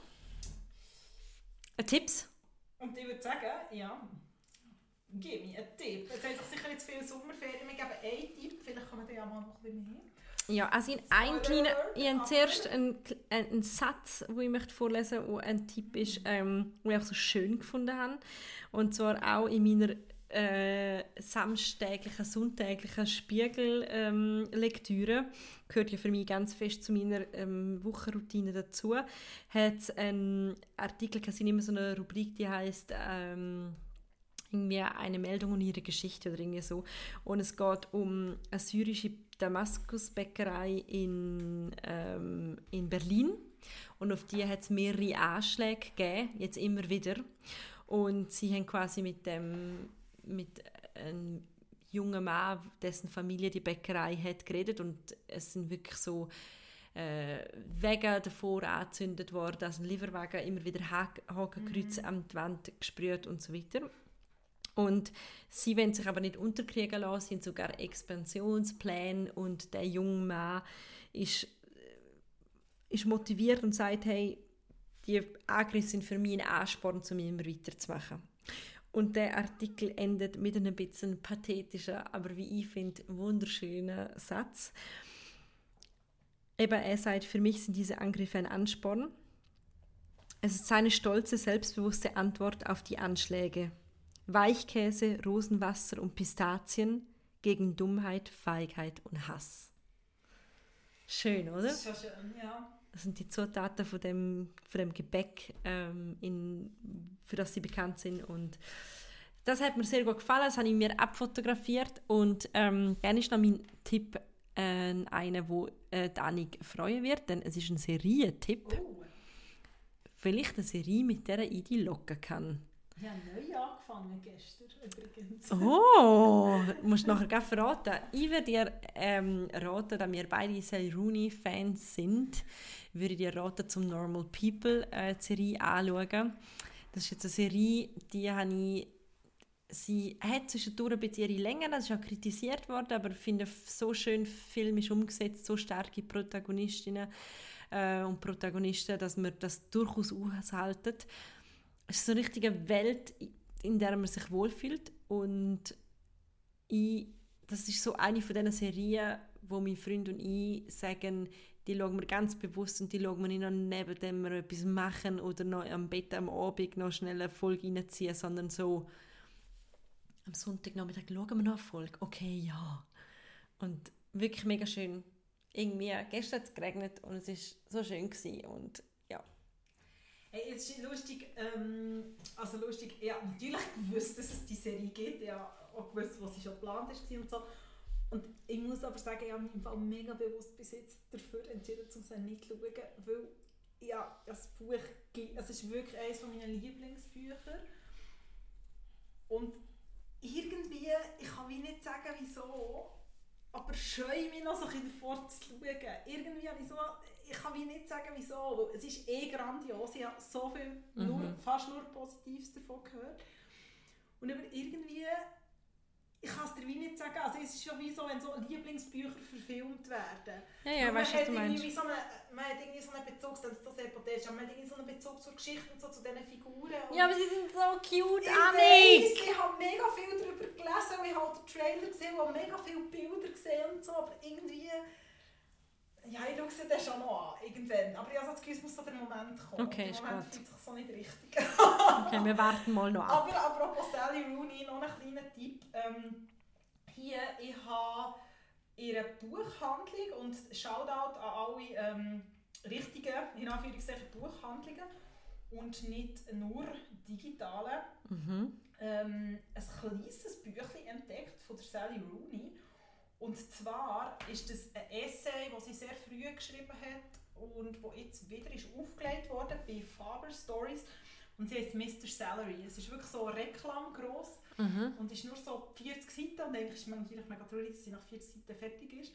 Äh, Tipps? Und ich würde sagen, ja, gib mir einen Tipp. Es sich sicher jetzt viele Sommerferien, wir geben einen Tipp, vielleicht man den ja mal noch ein bisschen mehr. Ja, also in einem kleinen, ich habe zuerst einen, einen Satz, den ich möchte vorlesen möchte, der ein Tipp ist, ähm, den ich auch so schön gefunden habe. Und zwar auch in meiner äh, samstäglichen, sonntäglichen Spiegel-Lektüre. gehört ja für mich ganz fest zu meiner ähm, Wochenroutine dazu. Hat einen Artikel, es immer so eine Rubrik, die heißt ähm, irgendwie eine Meldung und ihre Geschichte oder irgendwie so. Und es geht um eine syrische Damaskusbäckerei in, ähm, in Berlin. Und auf die hat es mehrere Anschläge gegeben, jetzt immer wieder. Und sie haben quasi mit dem mit einem jungen Mann, dessen Familie die Bäckerei hat, geredet und es sind wirklich so äh, Wege davor angezündet worden, also ein Lieferwagen immer wieder Hak- Hakenkreuze an die Wand gesprüht und so weiter. Und sie wollen sich aber nicht unterkriegen lassen, haben sogar Expansionspläne und der junge Mann ist, äh, ist motiviert und sagt, hey, die Angriffe sind für mich ein Ansporn, um immer weiterzumachen. Und der Artikel endet mit einem bisschen pathetischen, aber wie ich finde, wunderschönen Satz. Eben, er sagt, für mich sind diese Angriffe ein Ansporn. Es ist seine stolze, selbstbewusste Antwort auf die Anschläge. Weichkäse, Rosenwasser und Pistazien gegen Dummheit, Feigheit und Hass. Schön, oder? Das ist schon schön, ja. Das sind die Zutaten von dem, von dem Gebäck, ähm, in, für das sie bekannt sind. Und das hat mir sehr gut gefallen. Das habe ich mir abfotografiert. Und ähm, gerne ist noch mein Tipp äh, einer, wo äh, die Annik freuen wird, denn es ist ein Serientipp. Oh, Vielleicht eine Serie, mit der ich die locken kann. Ich habe neu angefangen gestern übrigens. Oh, du musst nachher gleich verraten. Ich würde dir ähm, raten, da wir beide Sally Rooney-Fans sind, würde ich dir raten, zum Normal People äh, die Serie anschauen. Das ist jetzt eine Serie, die habe ich Sie hat zwischendurch ein bisschen ihre Länge, das ist auch kritisiert worden, aber ich finde, so schön filmisch umgesetzt, so starke Protagonistinnen äh, und Protagonisten, dass man das durchaus aushalten. Es ist eine richtige Welt, in der man sich wohlfühlt und ich, das ist so eine von diesen Serien, wo mein Freund und ich sagen, die schauen wir ganz bewusst und die schauen wir nicht noch neben dem wir etwas machen oder noch am Bett am Abend noch schnell eine Folge reinziehen, sondern so am Sonntagnachmittag schauen wir noch eine Folge. Okay, ja. Und wirklich mega schön. Irgendwie, gestern hat es geregnet und es war so schön gewesen und ja. Hey, jetzt ist lustig, ähm, also lustig, ja, natürlich gewusst, dass es die Serie gibt, ja, auch gewusst, was sie schon geplant ist und so. Und ich muss aber sagen, ich habe mich im Fall mega bewusst bis jetzt dafür entschieden, um es nicht zu schauen, weil ja, das Buch, es ist wirklich eines meiner Lieblingsbücher und irgendwie, ich kann nicht sagen, wieso, aber scheue mich noch so ein bisschen davor zu schauen. Irgendwie habe ich so, ich kann wie nicht sagen, wieso, es ist eh grandios, ich habe so viel, mhm. nur, fast nur Positives davon gehört. Und aber irgendwie ich kann es dir wie nicht sagen. Also es ist schon wie so, wenn so Lieblingsbücher verfilmt werden. Ja, ja, weißt du, was du meinst. So eine, man hat irgendwie so einen Bezug, das so sehr hypothetisch, aber man hat irgendwie so einen Bezug zur Geschichte und so zu diesen Figuren. Ja, aber sie sind so cute, Annik! Ich, ich habe mega viel darüber gelesen und ich habe den Trailer gesehen und mega viele Bilder gesehen und so, aber irgendwie... Ja, ich schaue sie dann schon noch an, irgendwann. Aber ich habe das Gefühl, es muss so der Moment kommen. Okay, ist Moment fühlt sich so nicht richtig Okay, wir warten mal noch ab. Aber apropos Sally Rooney, noch einen kleinen Tipp. Ähm, hier, ich habe ihre Buchhandlung und Shoutout an alle ähm, richtigen, in Anführungszeichen, Buchhandlungen und nicht nur digitale. Mhm. Ähm, ein kleines Büchlein entdeckt von der Sally Rooney und zwar ist das ein Essay, das sie sehr früh geschrieben hat und wo jetzt wieder ist aufgelegt worden bei Faber Stories. Und sie heißt Mr. Salary. Es ist wirklich so reklamgroß mhm. und ist nur so 40 Seiten. Und eigentlich ist man natürlich mega traurig, dass sie nach 40 Seiten fertig ist.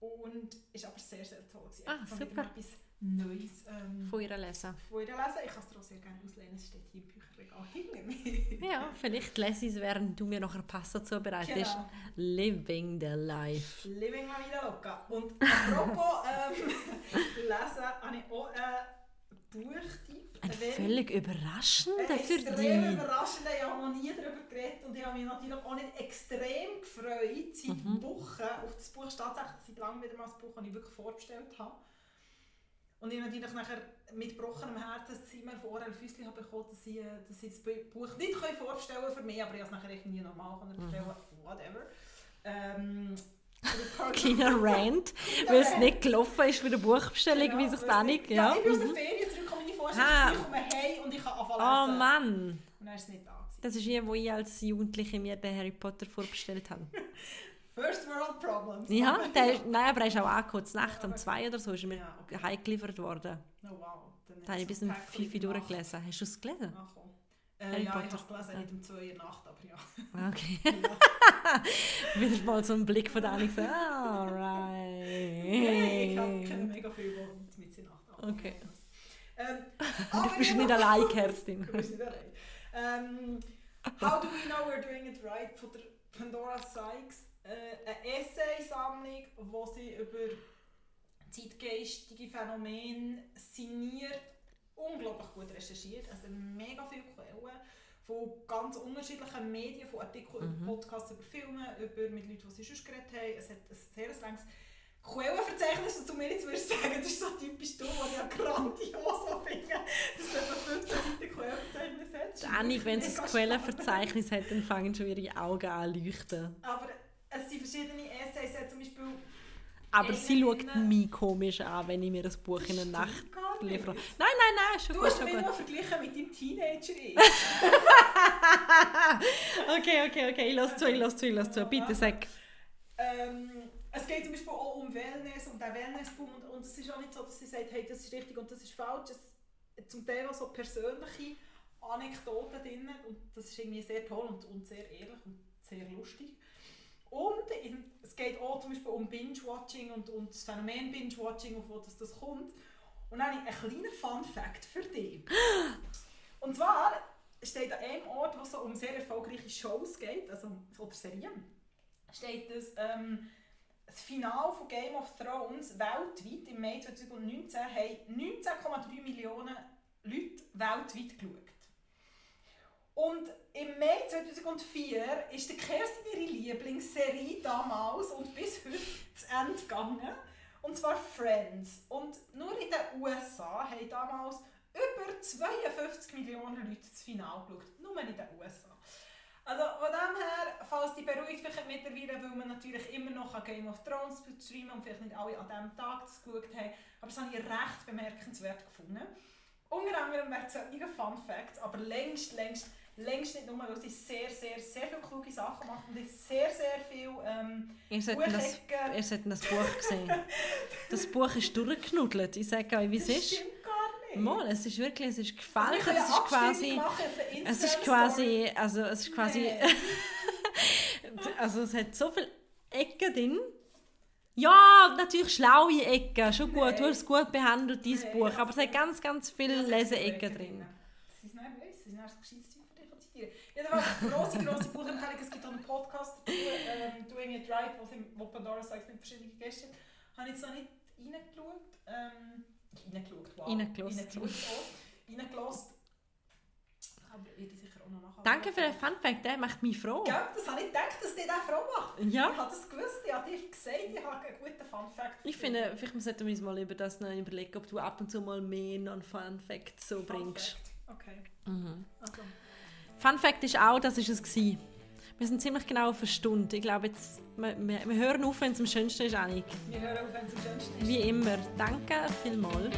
Und ist aber sehr, sehr toll. Sie ah, super. Etwas Neues ähm, von ihr lesen. Von ihr lesen. Ich kann es dir auch sehr gerne auslehnen. Es steht hier im Bücherregal hinter mir. ja, vielleicht lese ich es, während du mir noch ein Pasta zubereitest. Genau. Living the life. Living la vida loca. Und apropos ähm, lesen, habe ich auch einen Buchtipp. Ein völlig überraschender für dich. Extrem überraschender. Ich habe noch nie darüber geredet und ich habe mich natürlich auch nicht extrem gefreut, seit mhm. Wochen auf das Buch, tatsächlich seit langem wieder mal das Buch, das ich wirklich vorbestellt habe. Und ich natürlich nachher mit gebrochenem Herzen das Zimmer von Orel Füssli habe bekommen, dass ich, dass ich das Buch nicht vorstellen kann für mich, aber ich habe es nachher irgendwie normal bestellen mhm. whatever. Ähm, Kleiner Rant, weil es nicht gelaufen ist für eine Buchbestellung, genau, wie sich das nicht... Ja, ich bin aus der mhm. Ferien zurück, komme ich vorstellen, ich komme heim und ich kann anfangen Oh Mann! Und dann ist es nicht da. Das ist wie, wo ich als Jugendliche mir den Harry Potter vorbestellt habe. First World Problems. Ja, der ist, nein, aber er ist auch angekommen. Nacht um zwei oder so ist er mir ja, okay. heimgeliefert worden. Oh wow. Dann da habe ich bis um 5 Uhr durchgelesen. Hast du es gelesen? Ach, oh. äh, ja, Potter. ich habe es gelesen, nicht um 2 Uhr Nacht, aber ja. Ah, okay. Wieder mal so ein Blick von Dani gesagt, alright. Nee, ich habe mega viel, die mit in Nacht Okay. Ähm, du bist nicht allein, Kerstin. Du bist nicht allein. Ähm, How do we know we're doing it right von der Pandora Sykes eine Essaysammlung, wo sie über zeitgeistige Phänomene signiert, unglaublich gut recherchiert, also mega viele Quellen von ganz unterschiedlichen Medien, von Artikeln mhm. über Podcasts, über Filme, über mit Leuten, die sie schon geredet haben. Es hat ein sehr langes Quellenverzeichnis, das du mir jetzt würdest sagen, das ist so typisch du, was ich ja grandios finde, dass du etwa 15 Seiten Quellenverzeichnis hast. Annik, wenn sie ein Quellenverzeichnis hat, dann fangen schon ihre Augen an zu leuchten. Aber es sind verschiedene Essays, zum Beispiel... Aber sie schaut mich komisch an, wenn ich mir ein Buch in der Nacht liefere. Nein, nein, nein, schon Du gut, hast mich nur verglichen mit deinem Teenager. okay, okay, okay, ich lasse zu, ich lasse zu, ich lasse zu. Bitte, sag. Ähm, es geht zum Beispiel auch um Wellness und den Wellnessboom und, und es ist auch nicht so, dass sie sagt, hey, das ist richtig und das ist falsch. Es, zum Teil auch so persönliche Anekdoten drin und das ist irgendwie sehr toll und, und sehr ehrlich und sehr lustig. Und es geht auch zum Beispiel um Binge-Watching und, und das Phänomen Binge-Watching, auf das das kommt. Und dann habe ich einen kleinen Fun-Fact für dich. Und zwar steht an einem Ort, wo es so um sehr erfolgreiche Shows geht, also oder Serien, steht das, ähm, das Finale von Game of Thrones weltweit im Mai 2019 haben 19,3 Millionen Leute weltweit geschaut. Und im Mai 2004 ist der Kerstin ihre Lieblingsserie damals und bis heute zu Ende gegangen. Und zwar Friends. Und nur in den USA haben damals über 52 Millionen Leute das Finale geschaut. Nur in den USA. Also von dem her, falls die beruhigt vielleicht mittlerweile, weil man natürlich immer noch Game of Thrones streamen und vielleicht nicht alle an diesem Tag das geschaut haben, aber das habe ich recht bemerkenswert gefunden. Unter anderem werden solche Fun Facts, aber längst, längst, längst nicht nur, weil sie sehr, sehr, sehr viele kluge Sachen machen und sehr, sehr viel ähm, Ihr solltet das, ihr das Buch sehen. Das Buch ist durchgeknuddelt. Ich sage euch, wie es Das ist. stimmt gar nicht. Mal, es ist wirklich, es ist gefällt. können Es ist quasi, es ist quasi, also es ist quasi, Nee. also es hat so viele Ecken drin. Ja, natürlich schlaue Ecken, schon gut. Du hast es gut behandelt, dein Nee, Buch. Aber es hat ganz, ganz viele Leseecken drin. Das ist nicht weiss, das ist nicht ein gescheites Zeug für dich zu zitieren. Jedenfalls, grosse, grosse Buchempfehlung. Es gibt auch einen Podcast dazu, ähm, «Doing It Right», wo, sie, wo Pandora sagt mit verschiedenen Gästen. Habe ich jetzt noch nicht reingeschaut. Ähm, reingeschaut, wow. Aber werde ich sicher auch noch nachher. Danke für den Fun Fact, der macht mich froh. Gell, das habe ich gedacht, dass dir das Frau macht. Ja. Ich habe das gewusst, ich habe dir gesagt, ich habe einen guten Fun-Fact. Ich finde, vielleicht sollten wir uns mal über das noch überlegen, ob du ab und zu mal mehr Non-Fun Facts so bringst. Okay. Mhm. Also, Fun Fact ist auch, das ist es gewesen. Wir sind ziemlich genau auf eine Stunde. Ich glaube, jetzt, wir, wir, wir hören auf, wenn es am schönsten ist, Annik. wir hören auf, wenn es am schönsten ist. Wie immer. Danke vielmals.